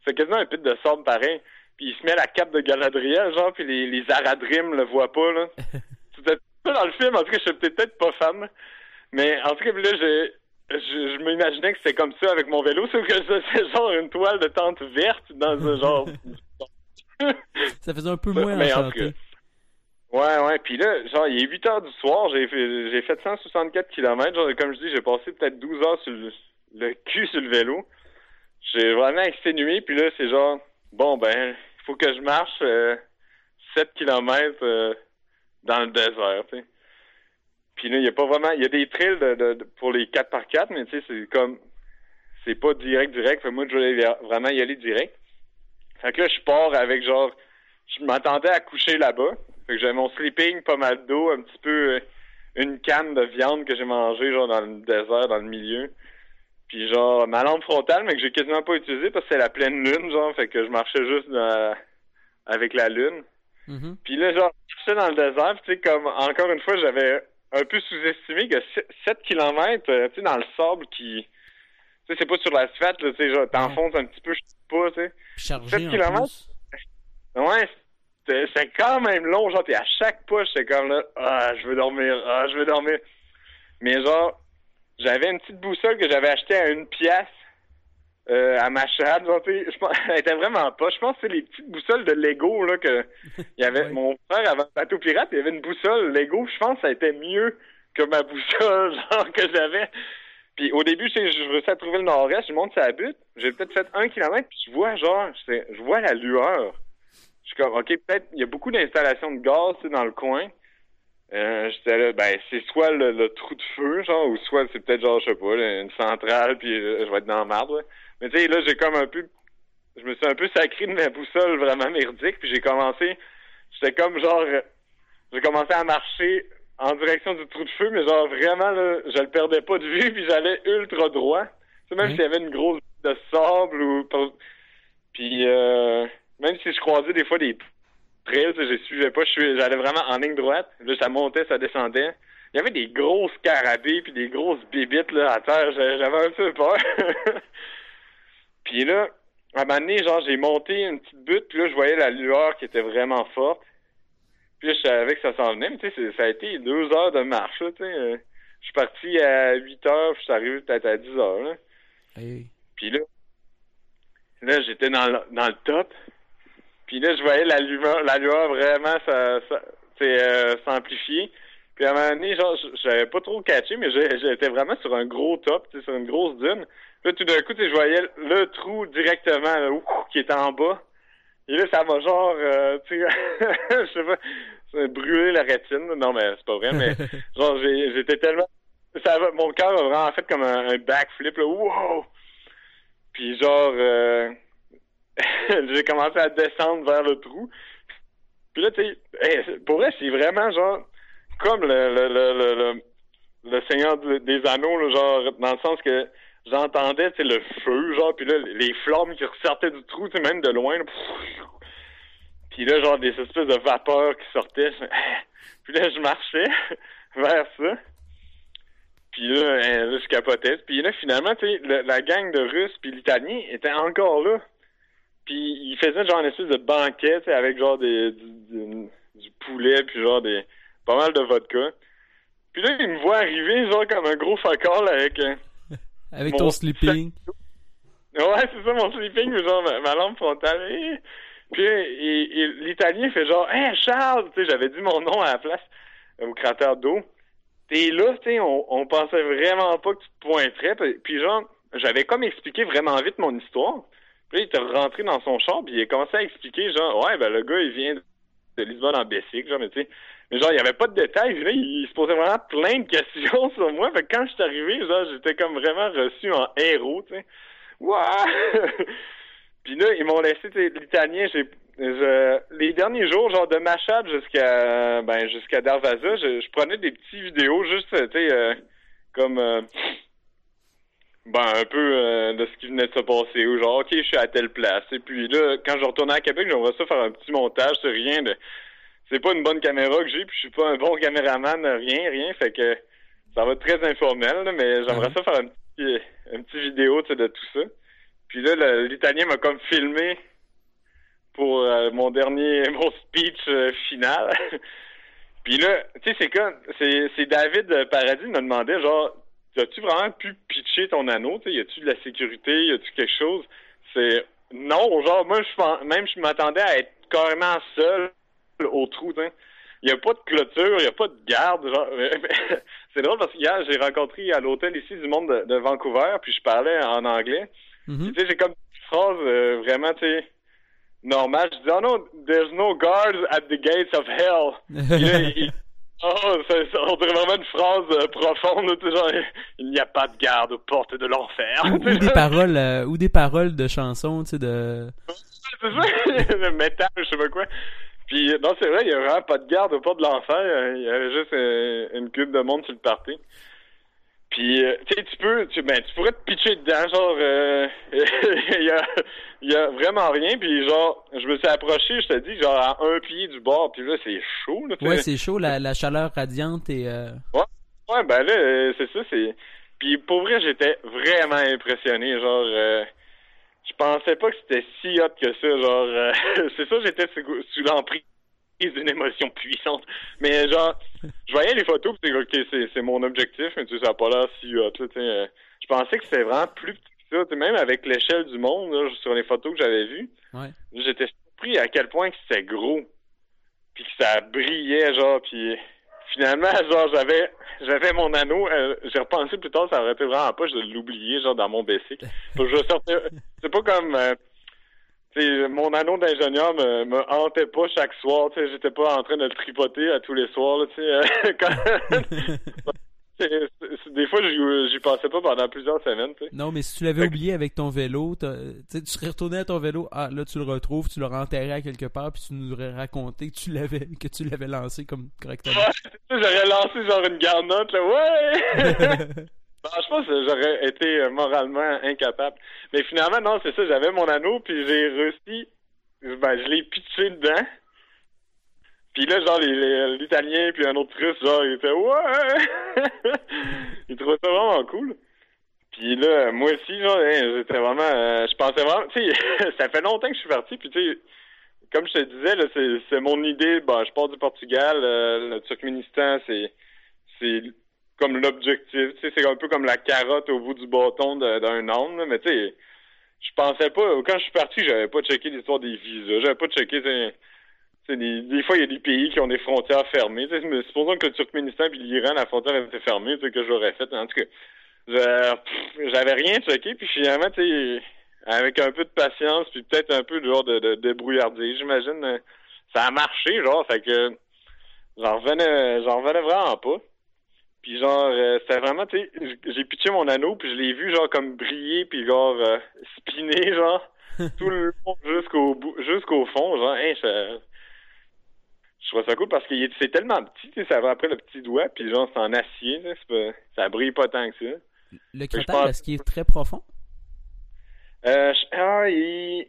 c'est quasiment un pit de sable pareil. Puis il se met la cape de Galadriel, genre, puis les, les Aradrim le voient pas là. Dans le film, en tout cas, je suis peut-être pas fan. Mais en tout cas, là, je, je m'imaginais que c'était comme ça avec mon vélo, sauf que c'est genre une toile de tente verte dans un genre. ça faisait un peu moins mais, enchanté. Ouais, ouais. Puis là, genre, il est 8 heures du soir, j'ai fait, j'ai fait 164 km. Genre, comme je dis, j'ai passé peut-être 12 heures sur le, cul sur le vélo. J'ai vraiment exténué. Puis là, c'est genre, bon, ben, il faut que je marche 7 km dans le désert, tu sais. Puis là, il y a pas vraiment, il y a des trails de, pour les 4x4, mais tu sais, c'est comme, c'est pas direct, direct. Fait moi, je voulais vraiment y aller direct. Fait que là, je pars avec genre, je m'attendais à coucher là-bas. Fait que j'avais mon sleeping, pas mal d'eau, un petit peu, euh, une canne de viande que j'ai mangée, genre, dans le désert, dans le milieu. Puis genre, ma lampe frontale, mais que j'ai quasiment pas utilisée parce que c'est la pleine lune, genre, fait que je marchais juste avec la lune. Mm-hmm. Puis là, genre, je suis dans le désert, tu sais, comme, encore une fois, j'avais un peu sous-estimé que 7 km, euh, tu sais, dans le sable qui... Tu sais, c'est pas sur l'asphalte, tu sais, genre, t'enfonces un petit peu, je sais pas, tu sais. 7 km, ouais, c'est quand même long, genre, pis à chaque push, c'est comme là, ah, je veux dormir, ah, je veux dormir. Mais genre, j'avais une petite boussole que j'avais achetée à une pièce euh, à Machad, genre, je pense, elle était vraiment pas. Je pense que c'est les petites boussoles de Lego, là, que il y avait, mon frère avant bateau pirate, il y avait une boussole Lego, je pense que ça été mieux que ma boussole, genre, que j'avais. Puis au début, je, je réussis à trouver le nord-est, je monte sa butte, j'ai peut-être fait un kilomètre, puis je vois, genre, je vois la lueur. Je suis comme, OK, peut-être, il y a beaucoup d'installations de gaz, dans le coin. Euh, j'étais là, ben, c'est soit le, trou de feu, genre, ou soit c'est peut-être, genre, je sais pas, une centrale, puis euh, je vais être dans le marbre, mais tu sais, là, j'ai comme un peu. Je me suis un peu sacré de ma boussole vraiment merdique, puis j'ai commencé. J'étais comme genre. J'ai commencé à marcher en direction du trou de feu, mais genre vraiment, là, je le perdais pas de vue, puis j'allais ultra droit. Tu sais, même s'il y avait une grosse de sable ou. Puis euh, même si je croisais des fois des trails, je suivais pas, j'allais vraiment en ligne droite. Là, ça montait, ça descendait. Il y avait des grosses carabées puis des grosses bibites là, à terre. J'avais un peu peur. Puis là, à un moment donné, genre, j'ai monté une petite butte, puis là, je voyais la lueur qui était vraiment forte. Puis là, je savais que ça s'en venait, mais tu sais, ça a été deux heures de marche, tu sais. Je suis parti à 8 heures, puis je suis arrivé peut-être à 10 heures, là. Puis là, là, j'étais dans le, dans le top. Puis là, je voyais la lueur, la lueur vraiment ça, ça, euh, s'amplifier. Puis à un moment donné, genre, j'avais pas trop catché, mais j'étais vraiment sur un gros top, sur une grosse dune. Là, tout d'un coup, je voyais le trou directement là, qui était en bas. Et là, ça m'a genre, euh, tu sais, je sais pas, ça brûlé la rétine. Non, mais c'est pas vrai, mais genre, j'étais tellement... Ça, mon cœur a vraiment fait comme un, backflip, là, wow! Puis genre, euh, j'ai commencé à descendre vers le trou. Puis là, tu sais, pour vrai, c'est vraiment genre, comme le, le, le, le, le Seigneur des Anneaux, genre, dans le sens que j'entendais le feu, genre, puis là, les flammes qui ressortaient du trou, même de loin. puis là, genre, des espèces de vapeurs qui sortaient. Puis là, je marchais vers ça. Puis là, hein, je capotais. Puis là, finalement, tu sais, la gang de Russes puis l'Italien était encore là. Puis ils faisaient genre une espèce de banquet, avec genre des, du, poulet, puis genre des pas mal de vodka. Puis là, ils me voient arriver, genre comme un gros focal avec... Avec ton sleeping. Ouais, c'est ça, mon sleeping, genre ma, lampe frontale. Puis l'Italien fait genre, Hey Charles, tu sais, j'avais dit mon nom à la place au cratère d'eau. T'es là, tu sais, on, on pensait vraiment pas que tu te pointerais. Puis genre, j'avais comme expliqué vraiment vite mon histoire. Puis là, il était rentré dans son champ, puis il a commencé à expliquer, genre, ouais, ben le gars, il vient de Lisbonne en Bessic, genre, mais tu sais, mais genre, il n'y avait pas de détails. il, se posait vraiment plein de questions sur moi. Fait que quand je suis arrivé, genre, j'étais comme vraiment reçu en héros, tu sais. Waouh! Puis là, ils m'ont laissé, l'italien, j'ai les derniers jours, genre de Machad jusqu'à ben jusqu'à Darvaza, je, prenais des petites vidéos juste, tu sais, euh, comme euh, ben un peu euh, de ce qui venait de se passer. Ou genre, ok, je suis à telle place. Et puis là, quand je retournais à Québec, j'aimerais ça faire un petit montage, c'est rien de c'est pas une bonne caméra que j'ai, puis je suis pas un bon caméraman, rien, rien, fait que ça va être très informel, mais j'aimerais ça faire une petite, une petite vidéo de tout ça. Puis là, l'Italien m'a comme filmé pour euh, mon dernier, mon speech euh, final. puis là, tu sais, c'est comme, c'est, David Paradis m'a demandé, genre, as-tu vraiment pu pitcher ton anneau, tu sais, y a-tu de la sécurité, y a-tu quelque chose? C'est, non, genre, moi, je même je m'attendais à être carrément seul au trou, Il n'y a pas de clôture, il n'y a pas de garde. c'est drôle parce qu'hier, j'ai rencontré à l'hôtel ici du monde de, Vancouver, puis je parlais en anglais. Tu sais, j'ai comme une phrase euh, vraiment, tu sais, normal. Je dis, oh non, there's no guards at the gates of hell. oh, on dirait vraiment une phrase euh, profonde, genre, il n'y a pas de garde aux portes de l'enfer. Ou, des paroles, euh, ou des paroles de chansons, tu sais, de... C'est ça, le métal, je sais pas quoi. Puis, non, c'est vrai, il y a vraiment pas de garde aux portes de l'enfer. Il y avait juste une cube de monde sur le party. Puis, euh, tu sais, tu peux, tu, ben, tu pourrais te pitcher dedans, genre, euh, il y, a, y a vraiment rien, puis genre, je me suis approché, je te dis, genre, à un pied du bord, puis là, c'est chaud, là. Ouais, c'est chaud, la, la chaleur radiante et... Euh... Ouais, ouais, ben là, euh, c'est ça, c'est... Puis, pour vrai, j'étais vraiment impressionné, genre, je pensais pas que c'était si hot que ça, genre, c'est ça, j'étais sous, sous l'emprise d'une émotion puissante. Mais genre, je voyais les photos, c'est ok, c'est mon objectif, mais tu sais, ça n'a pas l'air si hot. Là, euh, je pensais que c'était vraiment plus petit que ça. Même avec l'échelle du monde, là, sur les photos que j'avais vues, ouais. j'étais surpris à quel point que c'était gros. Puis que ça brillait, genre, puis finalement, genre, j'avais j'avais mon anneau. Euh, j'ai repensé plus tard, ça aurait été vraiment pas, je l'oubliais, genre, dans mon BC. C'est pas comme... Euh, mon anneau d'ingénieur me, me hantait pas chaque soir. J'étais pas en train de le tripoter à tous les soirs. Là, des fois, j'y passais pas pendant plusieurs semaines. Non, mais si tu l'avais oublié avec ton vélo, tu serais retourné à ton vélo. Ah, là, tu le retrouves, tu l'aurais enterré à quelque part, puis tu nous aurais raconté que tu l'avais que tu l'avais lancé comme correctement. j'aurais lancé genre une garnotte, là. Ouais! Ben, je pense que j'aurais été euh, moralement incapable. Mais finalement, non, c'est ça, j'avais mon anneau, puis j'ai réussi, ben, je l'ai pitché dedans. Puis là, genre, l'Italien, puis un autre russe, genre, il était « Ouais! » Il trouvait ça vraiment cool. Puis là, moi aussi, genre, hein, j'étais vraiment... Euh, je pensais vraiment... Tu sais, ça fait longtemps que je suis parti, puis tu sais, comme je te disais, là, c'est mon idée. Ben, je pars du Portugal, euh, le Turkménistan, c'est c'est comme l'objectif. Tu sais, c'est un peu comme la carotte au bout du bâton d'un âne. Mais tu sais, je pensais pas. Quand je suis parti, j'avais pas checké l'histoire des visas. J'avais pas checké. Des, des fois, il y a des pays qui ont des frontières fermées. Mais supposons que le Turkménistan et l'Iran, la frontière était fermée, tu sais, que j'aurais fait. En tout cas, j'avais rien checké. Puis finalement, tu avec un peu de patience, puis peut-être un peu de genre de, de débrouillardise, j'imagine, ça a marché, genre. Fait que j'en revenais, j'en revenais vraiment pas. Puis genre, euh, c'était vraiment, tu sais, j'ai pitché mon anneau, puis je l'ai vu genre comme briller, puis genre euh, spinner, genre, tout le long jusqu'au bout, jusqu'au fond, genre, hein, je, je trouve ça cool parce que c'est tellement petit, ça va après le petit doigt, puis genre, c'est en acier, pas, ça brille pas tant que ça. Le cratère, est-ce qu'il est très profond? Euh, ah, il...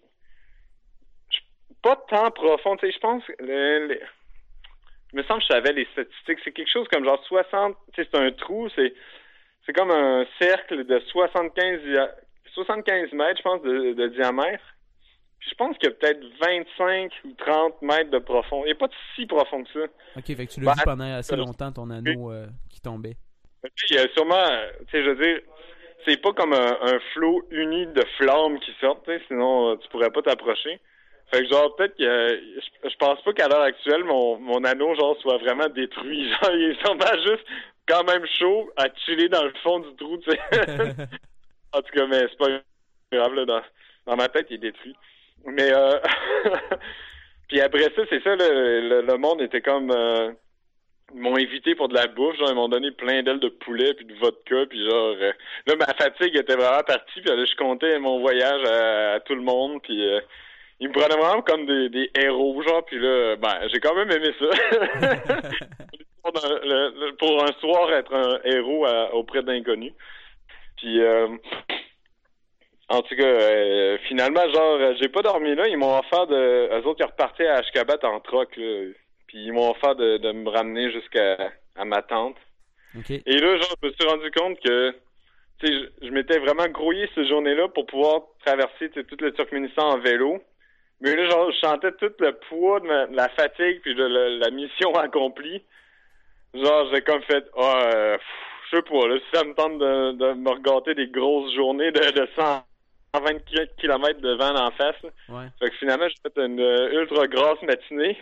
Pas tant profond, tu sais, je pense, le, il me semble que je savais les statistiques. C'est quelque chose comme genre 60, tu sais, c'est un trou, c'est, c'est comme un cercle de 75, 75 mètres, je pense, de, diamètre. Je pense qu'il y a peut-être 25 ou 30 mètres de profond. Il n'est pas si profond que ça. Ok, fait que tu l'as vu ben, pendant assez longtemps, ton anneau euh, qui tombait. Il y a sûrement, tu sais, je veux dire, c'est pas comme un, flot uni de flammes qui sortent, sinon euh, tu pourrais pas t'approcher. Fait que genre peut-être que je, pense pas qu'à l'heure actuelle mon, mon anneau genre soit vraiment détruit. Genre il semble juste quand même chaud à chiller dans le fond du trou, tu sais. en tout cas, mais c'est pas grave là, dans, dans ma tête il est détruit. Mais euh... puis après ça, c'est ça, le, le, monde était comme euh... ils m'ont invité pour de la bouffe, genre ils m'ont donné plein d'ailes de poulet puis de vodka, puis genre euh, là ma fatigue était vraiment partie, puis là je comptais mon voyage à, tout le monde, puis euh, ils me prenaient vraiment comme des, des héros, genre, puis là, ben, j'ai quand même aimé ça. pour, un soir, être un héros auprès d'inconnus. Puis, euh, en tout cas, euh, finalement, genre, j'ai pas dormi là. Ils m'ont offert de... Eux autres, ils repartaient à Ashkabat en troc, là. Puis ils m'ont offert de, de me ramener jusqu'à à ma tante. Et là, genre, je me suis rendu compte que tu sais, je, je m'étais vraiment grouillé cette journée-là pour pouvoir traverser tout le Turkménistan en vélo. Mais là, genre, je sentais tout le poids de, la fatigue puis de la, mission accomplie. Genre, j'ai comme fait, ah, euh, je sais pas, là, si ça me tente de, de me regarder des grosses journées de, de 120 km de vent en face. Ouais. Fait que finalement, j'ai fait une euh, ultra grosse matinée.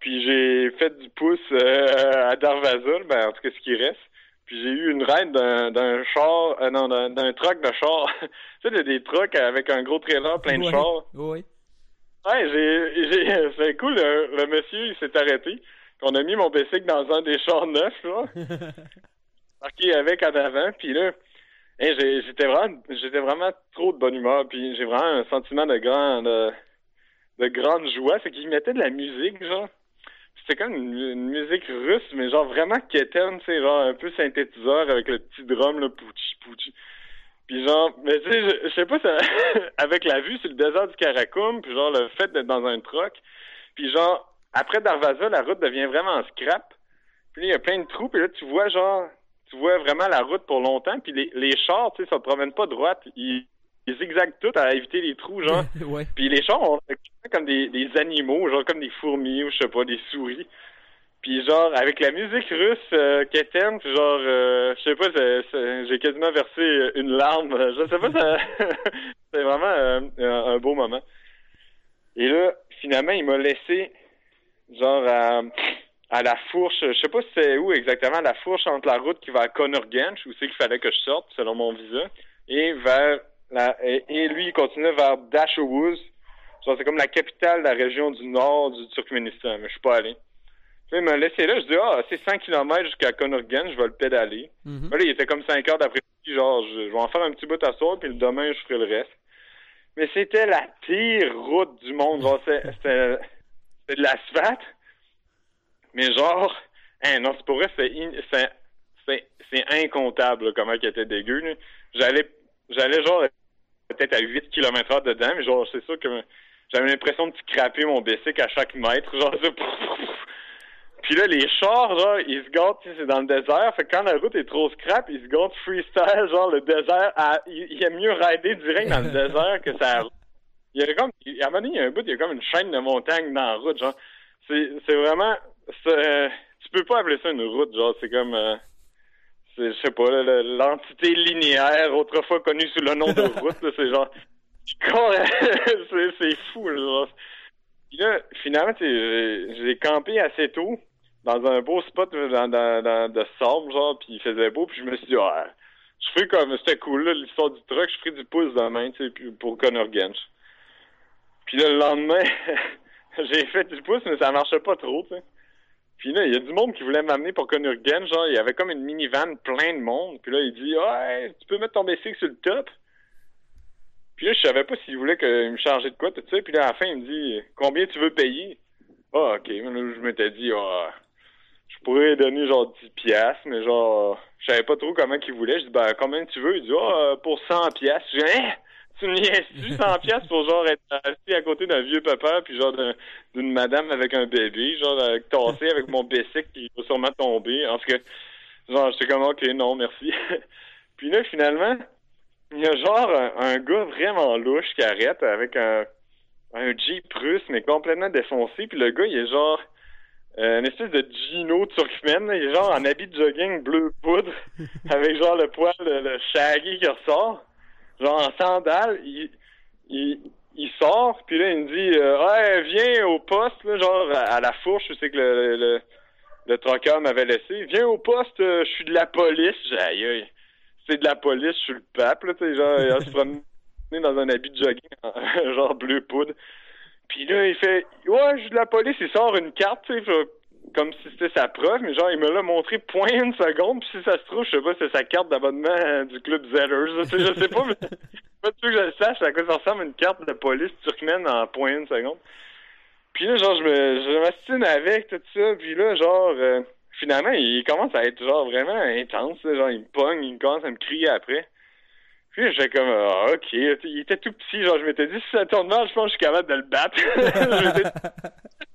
Puis j'ai fait du pouce euh, à Darvazul, ben en tout cas ce qui reste. Puis j'ai eu une ride d'un char, euh, non, d'un truck de char. tu sais, des trucks avec un gros trailer plein de chars. Oui. Ouais, j'ai, j'ai, c'est cool, le, monsieur, il s'est arrêté. On a mis mon bicycle dans un des chars neufs, là. marqué avec en avant, puis là, j'étais vraiment, j'étais vraiment trop de bonne humeur, puis j'ai vraiment un sentiment de grande, de, grande joie. C'est qu'il mettait de la musique, genre. C'était comme une, musique russe, mais genre vraiment quétaine, tu sais, genre un peu synthétiseur avec le petit drum, le pouchi pouchi. Puis genre, mais tu sais, je, sais pas, ça, avec la vue sur le désert du Karakoum, puis genre le fait d'être dans un truck, puis genre, après Darvaza, la route devient vraiment scrap. Puis il y a plein de trous, puis là, tu vois genre, tu vois vraiment la route pour longtemps, puis les, les chars, tu sais, ça ne promène pas droite. Ils, ils zigzaguent tout à éviter les trous, genre. Puis les chars, ont comme des, des animaux, genre comme des fourmis ou je sais pas, des souris. Puis genre, avec la musique russe euh, qu'Étienne, genre, euh, je sais pas, j'ai quasiment versé une larme. Je sais pas, ça, c'est vraiment euh, un, beau moment. Et là, finalement, il m'a laissé, genre, à, à la fourche, je sais pas si c'est où exactement, la fourche entre la route qui va à Conurgench, où c'est qu'il fallait que je sorte, selon mon visa, et vers la, et, lui, il continuait vers Dashowuz. C'est comme la capitale de la région du nord du Turkménistan, mais je suis pas allé. Il m'a laissé là, je dis, ah, c'est 100 km jusqu'à Conurgen, je vais le pédaler. Mm Là, il était comme 5 heures d'après-midi, genre, je, vais en faire un petit bout à soir, puis le demain, je ferai le reste. Mais c'était la pire route du monde, genre, c'était de l'asphalte. Mais genre, hein, non, c'est pour vrai, c'est c'est incontable comment il était dégueu. J'allais j'allais genre peut-être à 8 km heure dedans, mais genre c'est sûr que j'avais l'impression de scraper mon bicycle à chaque mètre, genre Puis là, les chars, genre, ils se gâtent, c'est dans le désert. Fait que quand la route est trop scrap, ils se gâtent freestyle, genre, le désert, à, il, y a mieux rider direct dans le désert que ça. Il y a comme, à un moment donné, il y a un bout, il y a comme une chaîne de montagne dans la route, genre. C'est, c'est vraiment, euh, tu peux pas appeler ça une route, genre, c'est comme, euh, c'est, je sais pas, l'entité linéaire, autrefois connue sous le nom de route, c'est genre, c'est, fou, là. Puis là, finalement, j'ai, j'ai campé assez tôt dans un beau spot dans, dans, de sable, genre, puis il faisait beau, puis je me suis dit, ah, je ferai comme, c'était cool, l'histoire du truck, je ferai du pouce demain, tu sais, pour Connor Gench. Puis là, le lendemain, j'ai fait du pouce, mais ça marchait pas trop, tu sais. Puis là, il y a du monde qui voulait m'amener pour Conurgen, genre, il y avait comme une minivan plein de monde. Puis là, il dit, ouais, tu peux mettre ton bicycle sur le top? Puis là, je savais pas s'il voulait qu'il me chargeait de quoi, tout ça. Puis là, à la fin, il me dit, combien tu veux payer? Ah, ok. je m'étais dit, ah, je pourrais donner genre 10 piastres, mais genre, je savais pas trop comment qu'il voulait. Je dis, ben, combien tu veux? Il dit, ah, pour 100 piastres. Je dis, hein? Tu me niaises-tu 100 piastres pour genre être assis à côté d'un vieux papa puis genre d'une madame avec un bébé, genre avec tassé avec mon bicycle qui va sûrement tomber. En tout cas, genre, j'étais comme, ok, non, merci. puis là, finalement, il y a genre un, gars vraiment louche qui arrête avec un, un Jeep russe, mais complètement défoncé. Puis le gars, il est genre euh, une espèce de Gino turkmène. Il est genre en habit de jogging bleu poudre, avec genre le poil, le shaggy qui ressort. Genre en sandales, il, il, il sort, puis là, il me dit euh, viens au poste, là, genre à, la fourche, je sais que le, le, le m'avait laissé. Viens au poste, euh, je suis de la police. Aïe. C'est de la police, je suis le pape, là, tu sais, genre, il se promener dans un habit de jogging, genre bleu poudre. Puis là, il fait Ouais, je suis de la police, il sort une carte, tu sais, comme si c'était sa preuve, mais genre, il me l'a montré point une seconde, puis si ça se trouve, je sais pas, c'est sa carte d'abonnement du club Zellers, je sais pas, mais pas sûr que je le sache à quoi ça ressemble une carte de police turkmène en point une seconde. Puis là, genre, je me, je m'astine avec tout ça, puis là, genre, euh, finalement, il commence à être, genre, vraiment intense, genre, il me pogne, il commence à me crier après. Puis j'ai comme, ah, ok, il était tout petit, genre, je m'étais dit, si ça tourne mal, je pense que je suis capable de le battre.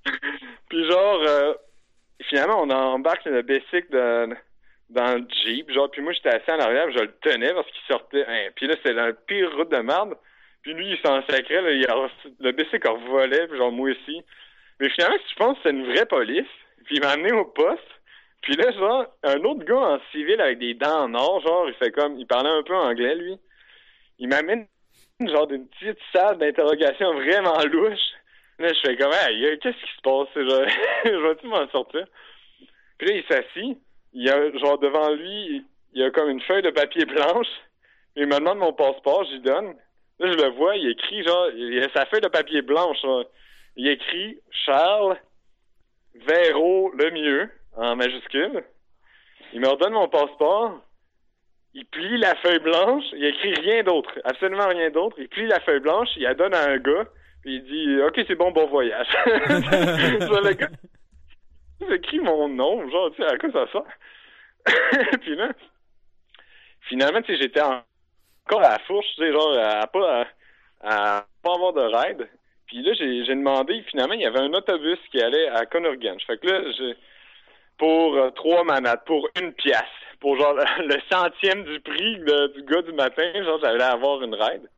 puis genre, euh, finalement, on embarque le bicycle dans, dans le Jeep, genre, puis moi, j'étais assis en arrière, je le tenais parce qu'il sortait. Hein, puis là, c'était la pire route de merde. Puis lui, il s'en sacrait, là, il le bicycle revolait, puis genre, moi aussi. Mais finalement, je pense que c'est une vraie police. Puis il m'a amené au poste. Puis là, genre, un autre gars en civil avec des dents en or, genre, il fait comme, il parlait un peu anglais, lui. Il m'amène, genre, d'une petite salle d'interrogation vraiment louche. Là, je fais comme, hey, qu'est-ce qui se passe? Je vais-tu m'en sortir? Puis là, il s'assit. Il y a, genre, devant lui, il y a comme une feuille de papier blanche. Il me demande mon passeport, j'y donne. Là, je le vois, il écrit, genre, il a sa feuille de papier blanche, Il écrit Charles Véro le mieux, en majuscule. Il me redonne mon passeport. Il plie la feuille blanche. Il écrit rien d'autre. Absolument rien d'autre. Il plie la feuille blanche. Il la donne à un gars. Puis il dit OK, c'est bon, bon voyage. le gars, mon nom. Genre, tu sais, à quoi ça sert? puis là, finalement, tu sais, j'étais encore à la fourche, tu sais, genre, à pas, à, pas avoir de ride. Puis là, j'ai demandé, finalement, il y avait un autobus qui allait à Conurgan. Fait que là, j'ai pour euh, trois manates, pour une pièce, pour genre le centième du prix du gars du matin, genre j'allais avoir une ride.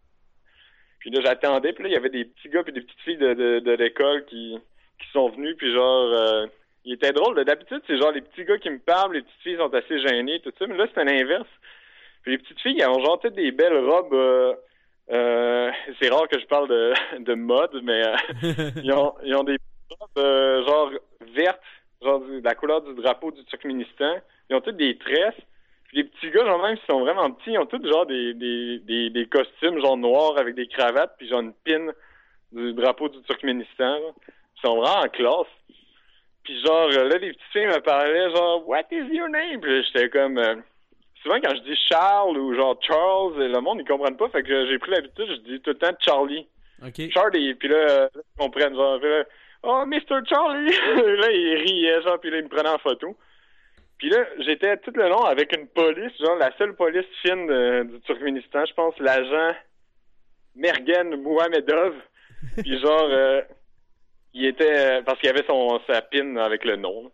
Puis là, j'attendais, puis là, il y avait des petits gars puis des petites filles de, de, l'école qui, qui sont venus, puis genre, euh, il était drôle. D'habitude, c'est genre les petits gars qui me parlent, les petites filles sont assez gênées, tout ça, mais là, c'était l'inverse. Puis les petites filles, elles ont genre toutes des belles robes. Euh, euh, c'est rare que je parle de, de mode, mais ils, ont, ils ont des robes genre vertes, genre de la couleur du drapeau du Turkménistan. Ils ont toutes des tresses. Puis les petits gars, genre même, ils sont vraiment petits, ils ont tous genre des, des, des, des costumes genre noirs avec des cravates, puis genre une pin du drapeau du Turkménistan. Ils sont vraiment en classe. Puis genre, là, les petits filles me parlaient genre, What is your name? Puis j'étais comme... Euh, souvent, quand je dis Charles ou genre Charles, le monde, ils comprennent pas. Fait que j'ai pris l'habitude, je dis tout le temps Charlie. Charlie. Puis là, ils comprennent. Genre, Oh, Mr. Charlie! là, il riait, genre, puis là, il me prenait en photo. Puis là, j'étais tout le long avec une police, genre la seule police fine du Turkménistan, je pense, l'agent Mergen Mohamedov. Puis genre, euh, il était, parce qu'il avait son sa pin avec le nom.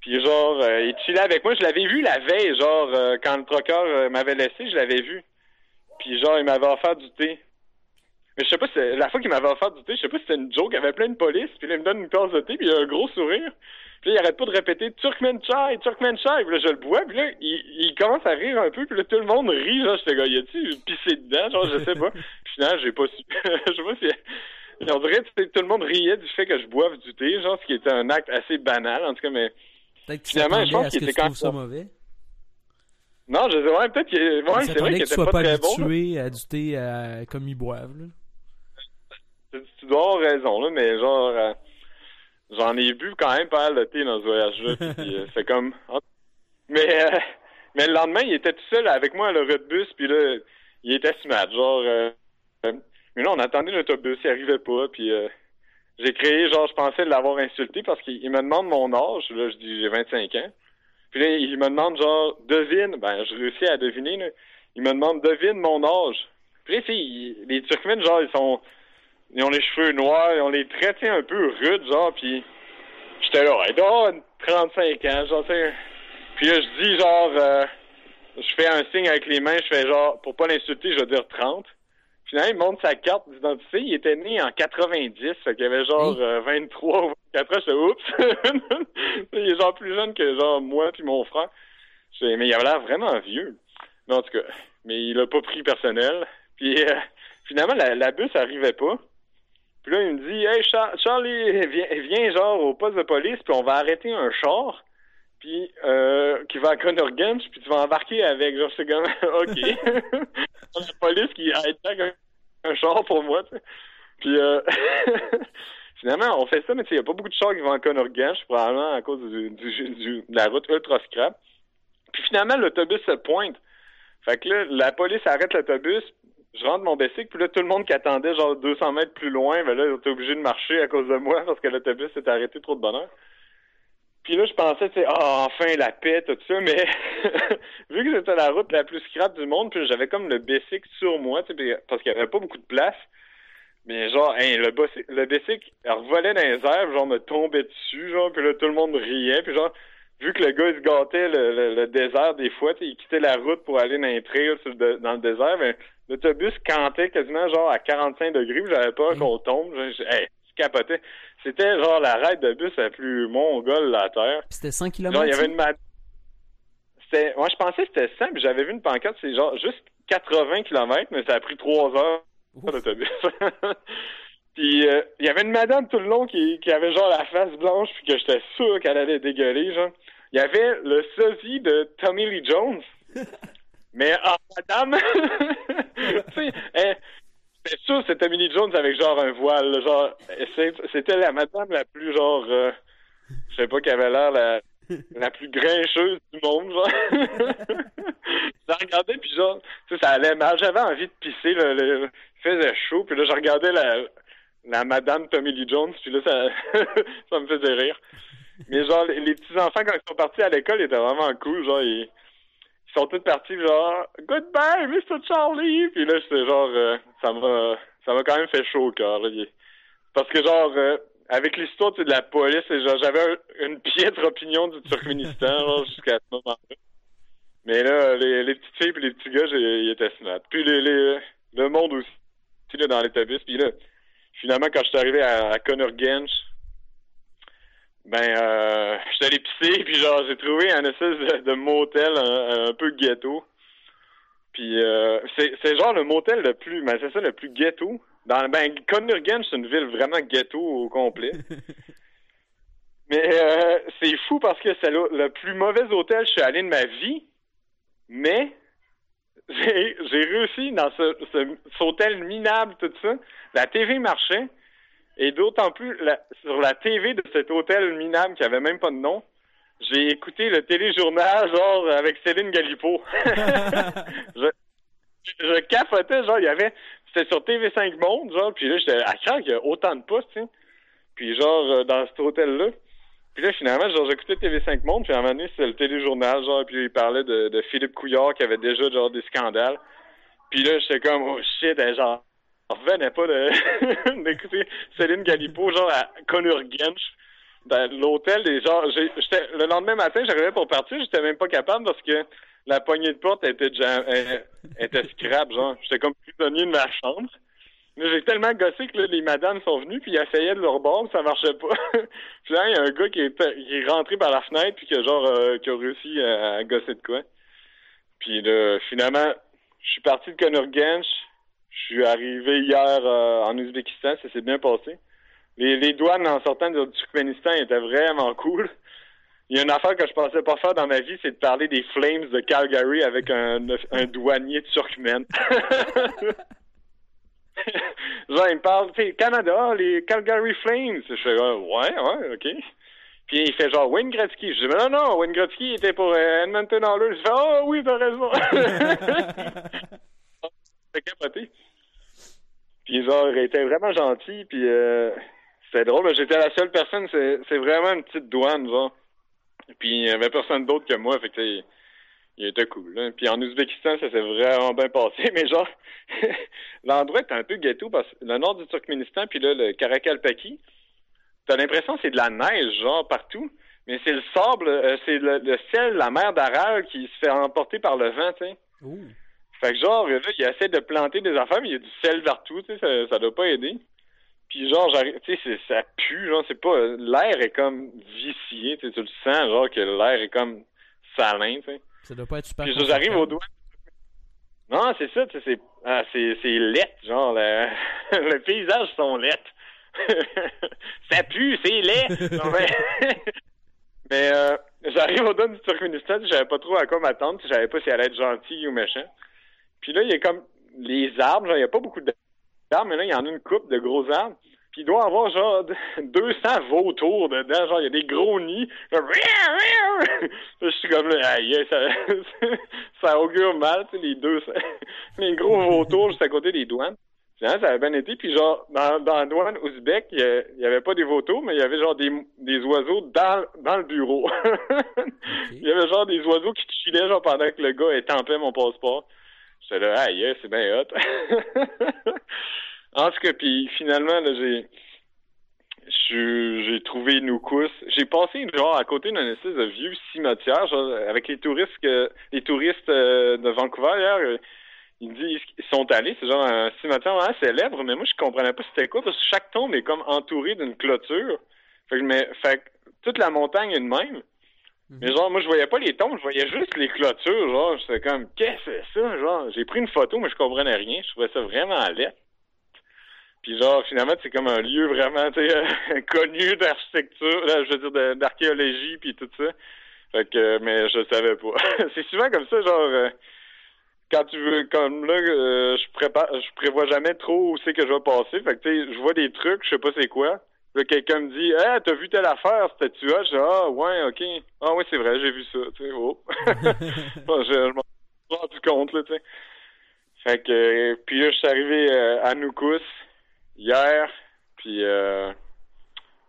Puis genre, euh, il chillait avec moi. Je l'avais vu la veille, genre, euh, quand le troqueur m'avait laissé, je l'avais vu. Puis genre, il m'avait offert du thé. Mais je sais pas si la fois qu'il m'avait offert du thé, je sais pas si c'était une joke, il avait plein de police, puis là, il me donne une tasse de thé, puis il a un gros sourire. Puis là, il arrête pas de répéter Turkmen chai, Turkmen chai. Puis là, je le bois, puis là, il, il, commence à rire un peu, puis là, tout le monde rit, genre, j'étais gars, y a-tu pissé dedans, genre, je sais pas. puis finalement, j'ai pas su, je sais pas si, on dirait que tout le monde riait du fait que je boive du thé, genre, ce qui était un acte assez banal, en tout cas, mais finalement, je pense qu'il était quand même ça mauvais. Non, je sais, ouais, peut-être que, ouais, c'est vrai qu'il était pas, pas très bon. habitué à du thé euh, comme ils boivent, là tu dois avoir raison, là, mais genre, euh, j'en ai bu quand même pas mal de thé dans ce voyage-là. Euh, c'est comme. Mais, euh, mais le lendemain, il était tout seul avec moi à bus puis là, il était smart. Genre, mais là, on attendait l'autobus, il arrivait pas, puis j'ai créé, genre, je pensais l'avoir insulté parce qu'il me demande mon âge. Là, je dis, j'ai 25 ans. Puis là, il me demande, genre, devine. Ben, je réussis à deviner, là. Il me demande, devine mon âge. Puis là, les Turkmènes, genre, ils sont ils ont les cheveux noirs, ils ont les traits un peu rudes, genre, puis j'étais là, il doit 35 ans, genre, sais. Puis là, je dis, genre, euh, je fais un signe avec les mains, je fais genre, pour pas l'insulter, je vais dire 30. Finalement, il montre sa carte d'identité, il était né en 90, fait qu'il avait genre 23 ou 24 ans, je oups! il est genre plus jeune que genre moi puis mon frère. Mais il avait l'air vraiment vieux. Mais en tout cas, mais il a pas pris personnel. Puis euh, finalement, la, la bus arrivait pas. Puis là, il me dit Hey, Charlie, viens, viens genre au poste de police, puis on va arrêter un char, puis euh, qui va à Connergan, puis tu vas embarquer avec. Genre, c'est comme OK. la police qui arrête un, un char pour moi, tu sais. Puis euh, finalement, on fait ça, mais tu sais, il n'y a pas beaucoup de chars qui vont à Connergan, probablement à cause du, du, de la route ultra scrap. Puis finalement, l'autobus se pointe. Fait que là, la police arrête l'autobus, je rentre mon bicycle, puis là, tout le monde qui attendait genre 200 mètres plus loin, ben là, ils étaient obligés de marcher à cause de moi parce que l'autobus s'était arrêté trop de bonheur. Puis là, je pensais, tu sais, ah, enfin, la paix, tout ça, mais vu que c'était la route la plus scrap du monde, puis j'avais comme le bicycle sur moi, tu sais, parce qu'il n'y avait pas beaucoup de place. Mais genre, hein, le, le bicycle revolait dans les airs, genre, me tombait dessus, genre, puis là, tout le monde riait, puis genre, vu que le gars, il se gâtait le, désert des fois, il quittait la route pour aller dans les trails dans le désert, mais L'autobus cantait quasiment genre à 45 degrés, j'avais peur qu'on tombe. Je, hey, je capotais. C'était genre la raide de bus la plus mongole de la Terre. C'était 100 km? il y avait une c'était, moi, je pensais que c'était 100, puis j'avais vu une pancarte, c'est genre juste 80 km, mais ça a pris 3 heures l'autobus. puis euh, il y avait une madame tout le long qui, qui avait genre la face blanche, puis que j'étais sûr qu'elle allait dégueuler, genre. Il y avait le sosie de Tommy Lee Jones. Mais, ah, madame, tu sais, c'était sûr c'était Millie Jones avec genre un voile. Genre, c'était la madame la plus genre, euh, je sais pas, qui avait l'air la, la plus grincheuse du monde, genre. je la regardais, puis genre, ça allait mal. J'avais envie de pisser, là, il faisait chaud, puis là, je regardais la, la madame Tommy Lee Jones, puis là, ça, ça me faisait rire. Mais genre, les, petits-enfants, quand ils sont partis à l'école, ils étaient vraiment cool, genre, ils, sont tous partis, genre, Goodbye, Mr. Charlie! Puis là, j'étais genre, euh, ça m'a ça m'a quand même fait chaud au cœur, Parce que genre, euh, avec l'histoire de la police, j'avais une piètre opinion du Turkménistan jusqu'à ce moment-là. Mais là, les, les petites filles et les petits gars, ils étaient smart. Puis les, les, le monde aussi, là, dans l'autobus. Puis là, finalement, quand je suis arrivé à, à Connor ben, euh, j'étais allé pisser, puis genre, j'ai trouvé un espèce de, motel un, peu ghetto. Puis euh, c'est genre le motel le plus, ben c'est ça, le plus ghetto dans, ben, c'est une ville vraiment ghetto au complet. Mais euh, c'est fou parce que c'est le, plus mauvais hôtel que je suis allé de ma vie. Mais j'ai réussi dans ce, ce, hôtel minable, tout ça. La TV marchait. Et d'autant plus, sur la TV de cet hôtel minable qui avait même pas de nom, j'ai écouté le téléjournal, genre, avec Céline Galipo. je, je genre, il y avait c'était sur TV5 Monde, genre, puis là, j'étais à craque, il y a autant de postes, tu sais. Puis genre, euh, dans cet hôtel-là. Puis là, finalement, genre, j'écoutais TV5 Monde, puis à un moment donné, c'était le téléjournal, genre, puis il parlait de, de Philippe Couillard qui avait déjà, genre, des scandales. Puis là, j'étais comme, oh shit, hein, genre, on revenait pas d'écouter Céline Galipo, genre, à Gensch. Ben, l'hôtel, genre, j'étais, le lendemain matin, j'arrivais pour partir, j'étais même pas capable parce que la poignée de porte était déjà, était scrap, genre. J'étais comme prisonnier de ma chambre. J'ai tellement gossé que là, les madames sont venues puis ils essayaient de leur bord, ça marchait pas. puis là, il y a un gars qui est, qui est rentré par la fenêtre puis qui a genre euh, qui a réussi à, gosser de quoi. Puis là, finalement, je suis parti de Konurgench. Je suis arrivé hier euh, en Ouzbékistan, ça s'est bien passé. Les, les douanes en sortant du Turkménistan étaient vraiment cool. Il y a une affaire que je pensais pas faire dans ma vie, c'est de parler des Flames de Calgary avec un, un douanier turkmène. Genre, il me parle, tu sais, Canada, les Calgary Flames. Je fais, ouais, ouais, ok. Puis il fait genre Wayne Gretzky. Je dis, mais non, non, Wayne Gretzky était pour euh, Edmonton Oilers. Je fais, oh oui, t'as raison. C'est capoté. Puis genre, il était vraiment gentil, puis euh, c'était drôle, mais j'étais la seule personne, c'est vraiment une petite douane, genre. Puis il n'y avait personne d'autre que moi, fait que il était cool. Hein. Puis en Ouzbékistan, ça s'est vraiment bien passé, mais genre l'endroit est un peu ghetto parce que le nord du Turkménistan, puis là, le Karakalpaki, t'as l'impression que c'est de la neige, genre, partout. Mais c'est le sable, euh, c'est le, sel, la mer d'Aral qui se fait emporter par le vent, tu sais. Fait que genre, là, il essaie de planter des affaires, mais il y a du sel partout, tu sais, ça, ça doit pas aider. Puis genre, tu sais, ça pue, genre, c'est pas... L'air est comme vicié, tu le sens, genre, que l'air est comme salin, tu sais. Ça doit pas être super Puis j'arrive au doigt. Non, c'est ça, tu sais, c'est... Ah, c'est, c'est genre, le, le paysage sont laids. ça pue, c'est laid! mais euh, j'arrive au doigt du Turkménistan, j'avais pas trop à quoi m'attendre, je savais pas si elle allait être gentille ou méchant. Puis là, il y a comme les arbres, il y a pas beaucoup de mais là, il y en a une coupe de gros arbres. Puis il doit y avoir genre 200 vautours dedans. Genre, il y a des gros nids. je suis comme là, aïe, ça, ça augure mal, tu sais, les deux. les gros vautours juste à côté des douanes. ça avait bien été. Puis genre, dans, dans la douane ouzbek, il y avait pas des vautours, mais il y avait genre des, des oiseaux dans, dans le bureau. Il y avait genre des oiseaux qui chillaient genre pendant que le gars étampait mon passeport. J'étais là, aïe, c'est bien hot. En tout cas, puis finalement, là, j'ai j'ai trouvé nos cousses. J'ai passé genre à côté d'un espèce de vieux cimetière, genre, avec les touristes que, les touristes euh, de Vancouver hier. Euh, ils disent ils sont allés, c'est genre un cimetière vraiment célèbre, mais moi je comprenais pas c'était quoi parce que chaque tombe est comme entouré d'une clôture. Fait que, mais, fait que toute la montagne est de même. Mhm. Mais genre, moi, je voyais pas les tombes, je voyais juste les clôtures, genre, j'étais comme, qu'est-ce que c'est ça, genre, j'ai pris une photo, mais je comprenais rien, je trouvais ça vraiment laid. Puis genre, finalement, c'est comme un lieu vraiment, tu sais, connu d'architecture, je veux dire, d'archéologie, puis tout ça. Fait que, mais je savais pas. c'est souvent comme ça, genre, euh, quand tu veux, comme là, euh, je prépare, je prévois jamais trop où c'est que je vais passer. Fait que, tu sais, je vois des trucs, je sais pas c'est quoi. Là, quelqu'un me dit, ah, t'as vu telle affaire, c'était-tu là? Je dis, ah, ouais, ok. Ah, ouais, c'est vrai, j'ai vu ça, tu sais, oh. je, je m'en suis rendu compte, là, tu sais. Fait que, puis là, je suis arrivé euh, à Noukous hier, puis euh,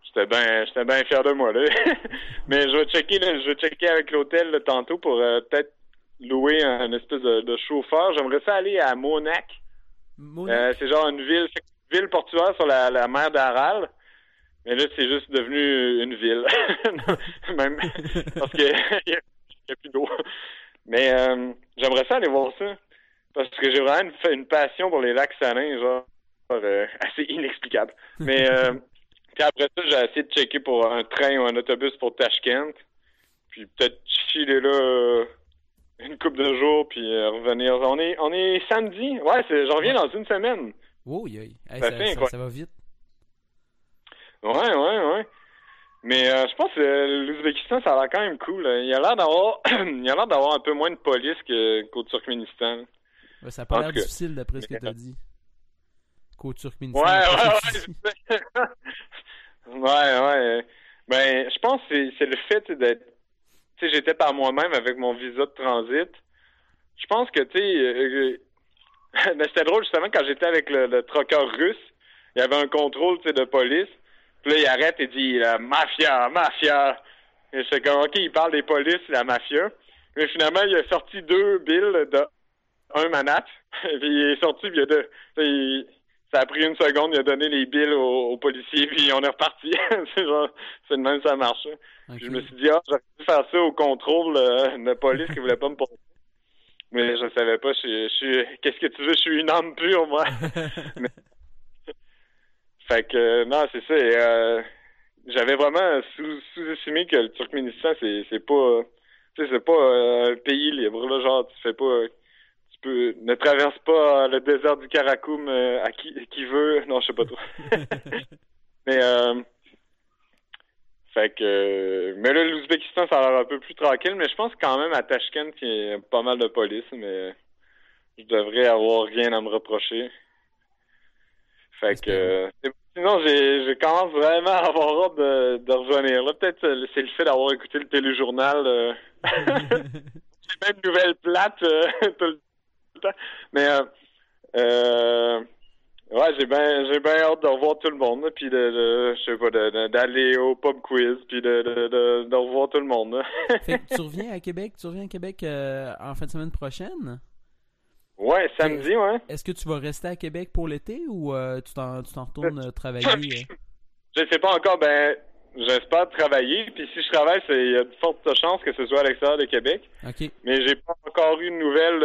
j'étais bien j'étais bien fier de moi, là. Mais je vais checker, là, je vais checker avec l'hôtel, tantôt, pour euh, peut-être louer un, espèce de, chauffeur. J'aimerais ça aller à Monac. Euh, c'est genre une ville, ville portuaire sur la, la mer d'Aral. Mais là, c'est juste devenu une ville. Même parce qu'il n'y a, plus d'eau. Mais euh, j'aimerais ça aller voir ça. Parce que j'ai vraiment une, une, passion pour les lacs salins, genre assez inexplicable. Mais euh, puis après ça, j'ai essayé de checker pour un train ou un autobus pour Tashkent. Puis peut-être chiller là une coupe de jours puis euh, revenir. On est, on est samedi. Ouais, j'en reviens dans une semaine. Oh, ça, va vite. Ouais, ouais, ouais. Mais euh, je pense que l'Ouzbékistan, ça a l'air quand même cool. Il a l'air d'avoir il a l'air d'avoir un peu moins de police qu'au Turkménistan. Ouais, ça a pas l'air difficile d'après ce que tu as dit. Qu'au Turkménistan. Ouais, ouais, ouais. ouais, ouais. Ben, je pense que c'est le fait d'être tu sais, j'étais par moi-même avec mon visa de transit. Je pense que, tu sais, euh, mais c'était drôle justement quand j'étais avec le, le troqueur russe, il y avait un contrôle, tu sais, de police. Puis là, il arrête et dit la mafia, mafia. Et je comme ok, il parle des polices, la mafia. Mais finalement, il a sorti deux billes de un manat. puis il est sorti, puis il a de, ça a pris une seconde, il a donné les billes aux, policiers, puis on est reparti. c'est genre, c'est de même ça marche. Puis je me suis dit, ah, j'aurais dû faire ça au contrôle euh, de police qui voulait pas me porter. Mais je savais pas, je, suis, qu'est-ce que tu veux, je suis une âme pure, moi. Fait que, non, c'est ça. Euh, j'avais vraiment sous-estimé que le Turkménistan, c'est, c'est pas, tu sais, c'est pas euh, un pays libre, là, genre, tu fais pas, tu peux, ne traverse pas le désert du Karakoum à qui, qui veut, non, je sais pas trop. Mais, euh, fait que, mais là, l'Ouzbékistan, ça a l'air un peu plus tranquille, mais je pense quand même à Tashkent qu'il y a pas mal de police, mais je devrais avoir rien à me reprocher. Fait que, sinon, j'ai, je commence vraiment à avoir hâte de, de revenir. Là, peut-être euh, c'est le fait d'avoir écouté le téléjournal. Euh... j'ai même une nouvelle plate euh, tout le temps. Mais, euh, euh Ouais, j'ai bien j'ai bien hâte de revoir tout le monde, puis de, de je sais pas, d'aller au pub quiz, puis de, de, de, revoir tout le monde. fait que tu reviens à Québec, tu reviens à Québec euh, en fin de semaine prochaine? Ouais, samedi, ouais. Est-ce que tu vas rester à Québec pour l'été ou euh, tu t'en retournes euh, travailler? je sais pas encore, ben j'espère travailler, puis si je travaille, il y a de fortes chances que ce soit à l'extérieur de Québec. OK. Mais j'ai pas encore eu de nouvelles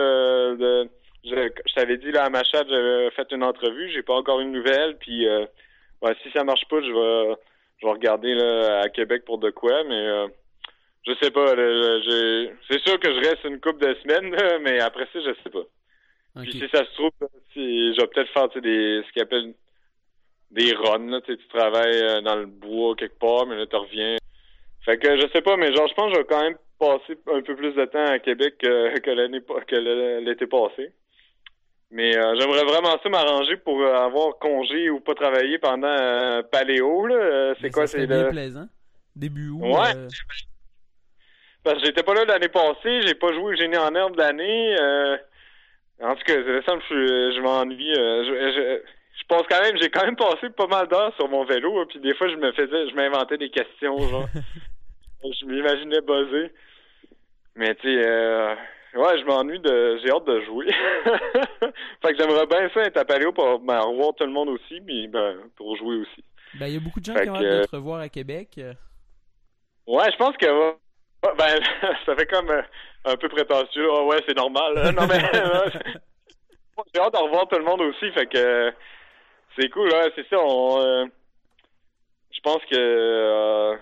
de je, je t'avais dit là à Machad, j'avais fait une entrevue, j'ai pas encore une nouvelle, puis euh, si ça marche pas, je vais je vais regarder là, à Québec pour de quoi, mais euh, je sais pas. C'est sûr que je reste une couple de semaines, mais après ça, je sais pas. Puis si ça se trouve, si, je vais peut-être faire des ce qu'ils appellent des runs, là, tu travailles euh, dans le bois quelque part, mais là tu reviens. Fait que je sais pas, mais genre je pense que je vais quand même passer un peu plus de temps à Québec que, que l'année que l'été passé. Mais euh, j'aimerais vraiment ça m'arranger pour euh, avoir congé ou pas travailler pendant euh, Paléo. Là. C'est quoi? C'est le... plaisant. Début août. Ouais. Parce que j'étais pas là l'année passée, j'ai pas joué Génie en herbe l'année. En tout cas, c'est ça, je, je m'ennuie. Je, je, pense quand même, j'ai quand même passé pas mal d'heures sur mon vélo, puis des fois je me faisais, je m'inventais des questions, genre. je m'imaginais buzzer. Mais tu sais, Ouais, je m'ennuie de. J'ai hâte de jouer. fait que j'aimerais bien ça être à Paléo pour ben, revoir tout le monde aussi, mais ben, pour jouer aussi. Ben, il y a beaucoup de gens qui ont hâte de te revoir à Québec. Ouais, je pense que. Ben, ça fait comme euh, un peu prétentieux. Oh, ouais, c'est normal. non, mais. j'ai hâte de revoir tout le monde aussi, fait que. C'est cool, là. C'est ça, on. Euh, je pense que. Euh,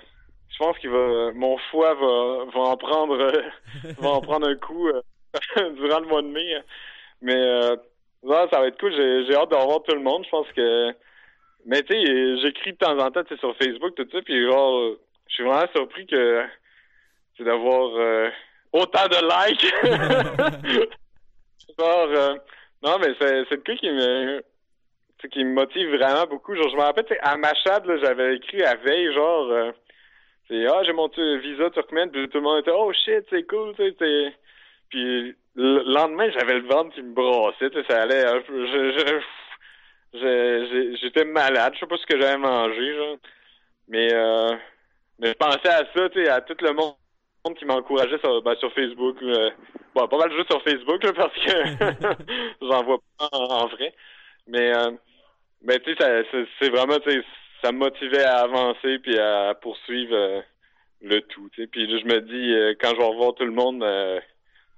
je pense qu'il va mon foie va, va en prendre va en prendre un coup euh, durant le mois de mai. Hein. Mais euh, ça va être cool. J'ai hâte de revoir tout le monde. Je pense que mais tu sais, j'écris de temps en temps sur Facebook tout ça, puis genre je suis vraiment surpris que c'est d'avoir euh, autant de likes. genre, euh, non, mais c'est, c'est le cas qui me, qui me motive vraiment beaucoup. Genre, je me rappelle, à Machad, j'avais écrit à veille, genre, euh, ah, j'ai mon visa turkmène, puis tout le monde était, oh shit, c'est cool, tu sais, Puis le lendemain, j'avais le ventre qui me brossait, tu sais, ça allait, je, je, j'étais malade, je sais pas ce que j'avais mangé, genre. Mais, euh, mais je pensais à ça, tu sais, à tout le monde qui m'encourageait sur, ben, sur Facebook. bon, pas mal juste sur Facebook, là, parce que j'en vois pas en, vrai. Mais, euh, mais tu sais, c'est vraiment, tu sais, ça me motivait à avancer puis à poursuivre euh, le tout, tu sais. Puis je me dis, euh, quand je vais revoir tout le monde,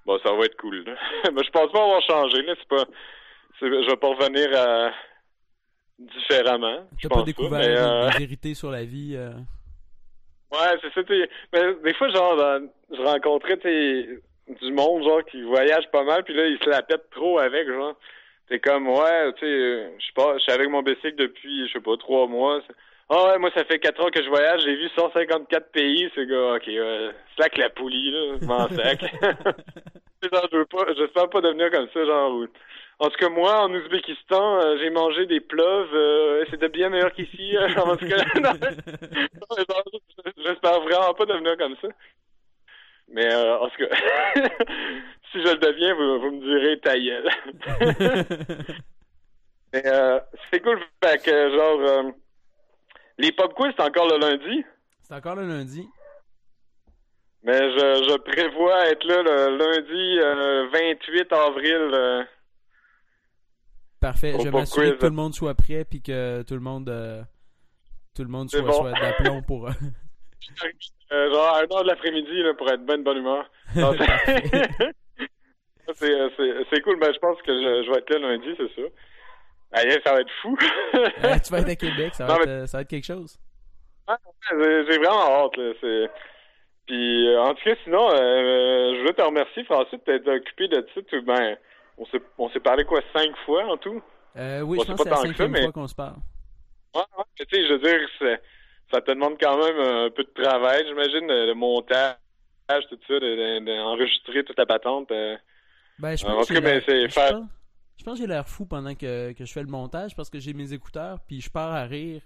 bon, ça va être cool, mais je pense pas avoir changé, là. C'est pas, je vais pas revenir à différemment. T'as pas découvert pas, mais, vérité sur la vie Ouais, c'est ça. Mais des fois, genre, je rencontrais du monde, genre, qui voyage pas mal, puis là, ils se la pètent trop avec, genre. C'est comme, ouais, tu sais, je sais pas, je suis avec mon bicycle depuis, je sais pas, trois mois. Ah ouais, moi, ça fait quatre ans que je voyage, j'ai vu 154 pays, c'est gars, ok, ouais, slack la poulie, là, m'en sac. je veux pas, j'espère pas devenir comme ça, genre, en tout cas, moi, en Ouzbékistan, euh, j'ai mangé des pleuves. Euh, C'était bien meilleur qu'ici. Euh, en tout cas, j'espère vraiment pas devenir comme ça. Mais en tout cas, si je le deviens, vous, me direz ta gueule. Mais c'est cool. Fait que, genre, les pop quiz, c'est encore le lundi? C'est encore le lundi. Mais je, je prévois être là le lundi 28 avril Parfait. je vais m'assurer que tout le monde soit prêt puis que tout le monde euh, tout le monde soit, soit d'aplomb pour. Euh, euh, genre un heure de l'après-midi pour être bien de bonne humeur. c'est cool, mais je pense que je, vais être là lundi, c'est sûr. Aïe, ça va être fou. tu vas être à Québec, ça va, être, ça va être quelque chose. J'ai vraiment hâte. Là, Puis, en tout cas, sinon, je veux te remercier, François, de t'être occupé de ça. Tout, ben, on s'est, on s'est parlé quoi, cinq fois en tout? Euh, oui, je pense que c'est la cinquième fois qu'on se parle. Ouais, ouais, tu sais, je veux dire, ça te demande quand même un peu de travail, j'imagine, le montage, tout ça, d'enregistrer toute la patente. Euh. Ben, je pense que ben, faire... Je pense que j'ai l'air fou pendant que, que, je fais le montage parce que j'ai mes écouteurs puis je pars à rire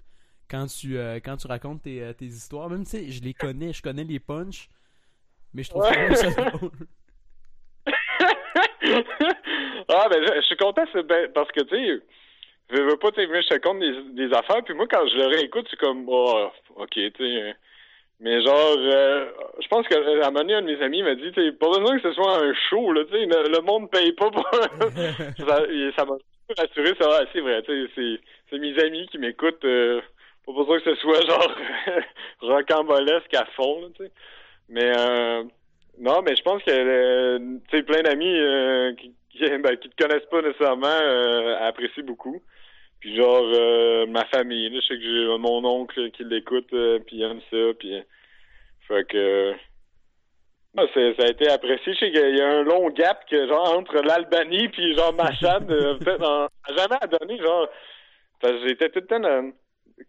quand tu, euh, quand tu racontes tes, euh, tes histoires. Même si je les connais, je connais les punchs, mais je trouve ça drôle. ah, ben, je, suis content ben, parce que, tu sais, je veux pas, tu sais, je te compte des, des, affaires, puis moi, quand je le réécoute, c'est comme, oh, ok, tu sais. Mais genre, euh, je pense que à un moment donné, un de mes amis m'a dit, tu pas besoin que ce soit un show, là, tu sais, le, monde paye pas pour... ça m'a rassuré, ça c'est vrai, c'est mes amis qui m'écoutent, euh, pas besoin que ce soit genre rocambolesque à fond, tu sais. Mais, euh, non, mais je pense que euh, tu sais plein d'amis euh, qui, ben, qui, te connaissent pas nécessairement euh, apprécient beaucoup. Puis genre ma famille, là, je sais que j'ai mon oncle qui l'écoute puis aime ça puis fait que ça a été apprécié. Je sais qu'il y a un long gap que genre entre l'Albanie puis genre Machad peut-être jamais à donner genre parce que j'étais tout le temps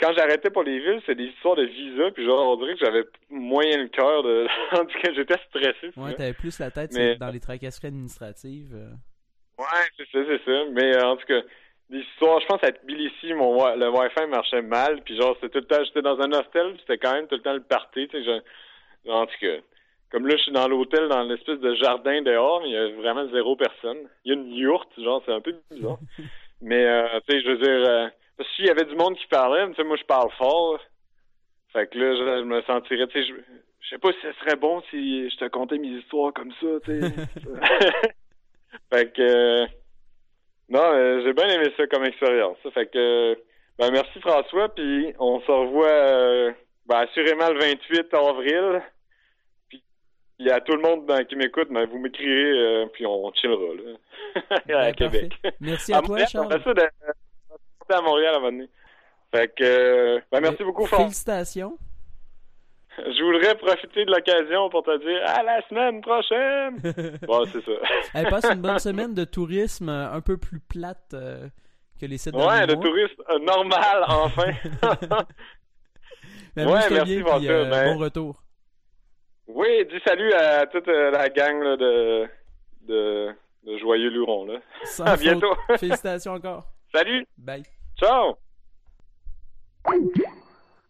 quand j'arrêtais pour les villes, c'est des histoires de visa, puis genre, on dirait que j'avais moyen le cœur de. en tout cas, j'étais stressé. Ouais, t'avais plus la tête dans les tracasseries administratives. Euh. Ouais, c'est ça, c'est ça. Mais euh, en tout cas, des histoires, je pense à Tbilissi, mon le Wi-Fi marchait mal, puis genre, c'était tout le temps, j'étais dans un hostel, c'était quand même tout le temps le party, tu sais, en tout cas. Comme là, je suis dans l'hôtel, dans l'espèce de jardin dehors, il y a vraiment zéro personne. Il y a une yourte, genre, c'est un peu bizarre. Mais, euh, tu sais, je veux dire, que s'il y avait du monde qui parlait, tu sais, moi, je parle fort. Fait que là, je, me sentirais, tu sais, je, je sais pas si ce serait bon si je te contais mes histoires comme ça, tu sais. fait que, non, euh, j'ai bien aimé ça comme expérience. Fait que, ben, merci François, puis on se revoit, euh, ben, assurément le 28 avril. Puis, il y a tout le monde ben, qui m'écoute, ben, vous m'écrirez, euh, puis on chillera, là, à Québec. Merci à, toi, Charles à Montréal à un moment donné. Fait que, ben, merci beaucoup, Félicitations. Je voudrais profiter de l'occasion pour te dire à la semaine prochaine. bon, c'est ça. Elle passe une bonne semaine de tourisme euh, un peu plus plate euh, que les sept Ouais, de tourisme euh, normal, enfin. ben, ouais, merci, ben... Bon retour. Oui, dis salut à toute la gang là, de, de le joyeux luron, là. à bientôt. Félicitations encore. Salut. Bye. Ciao.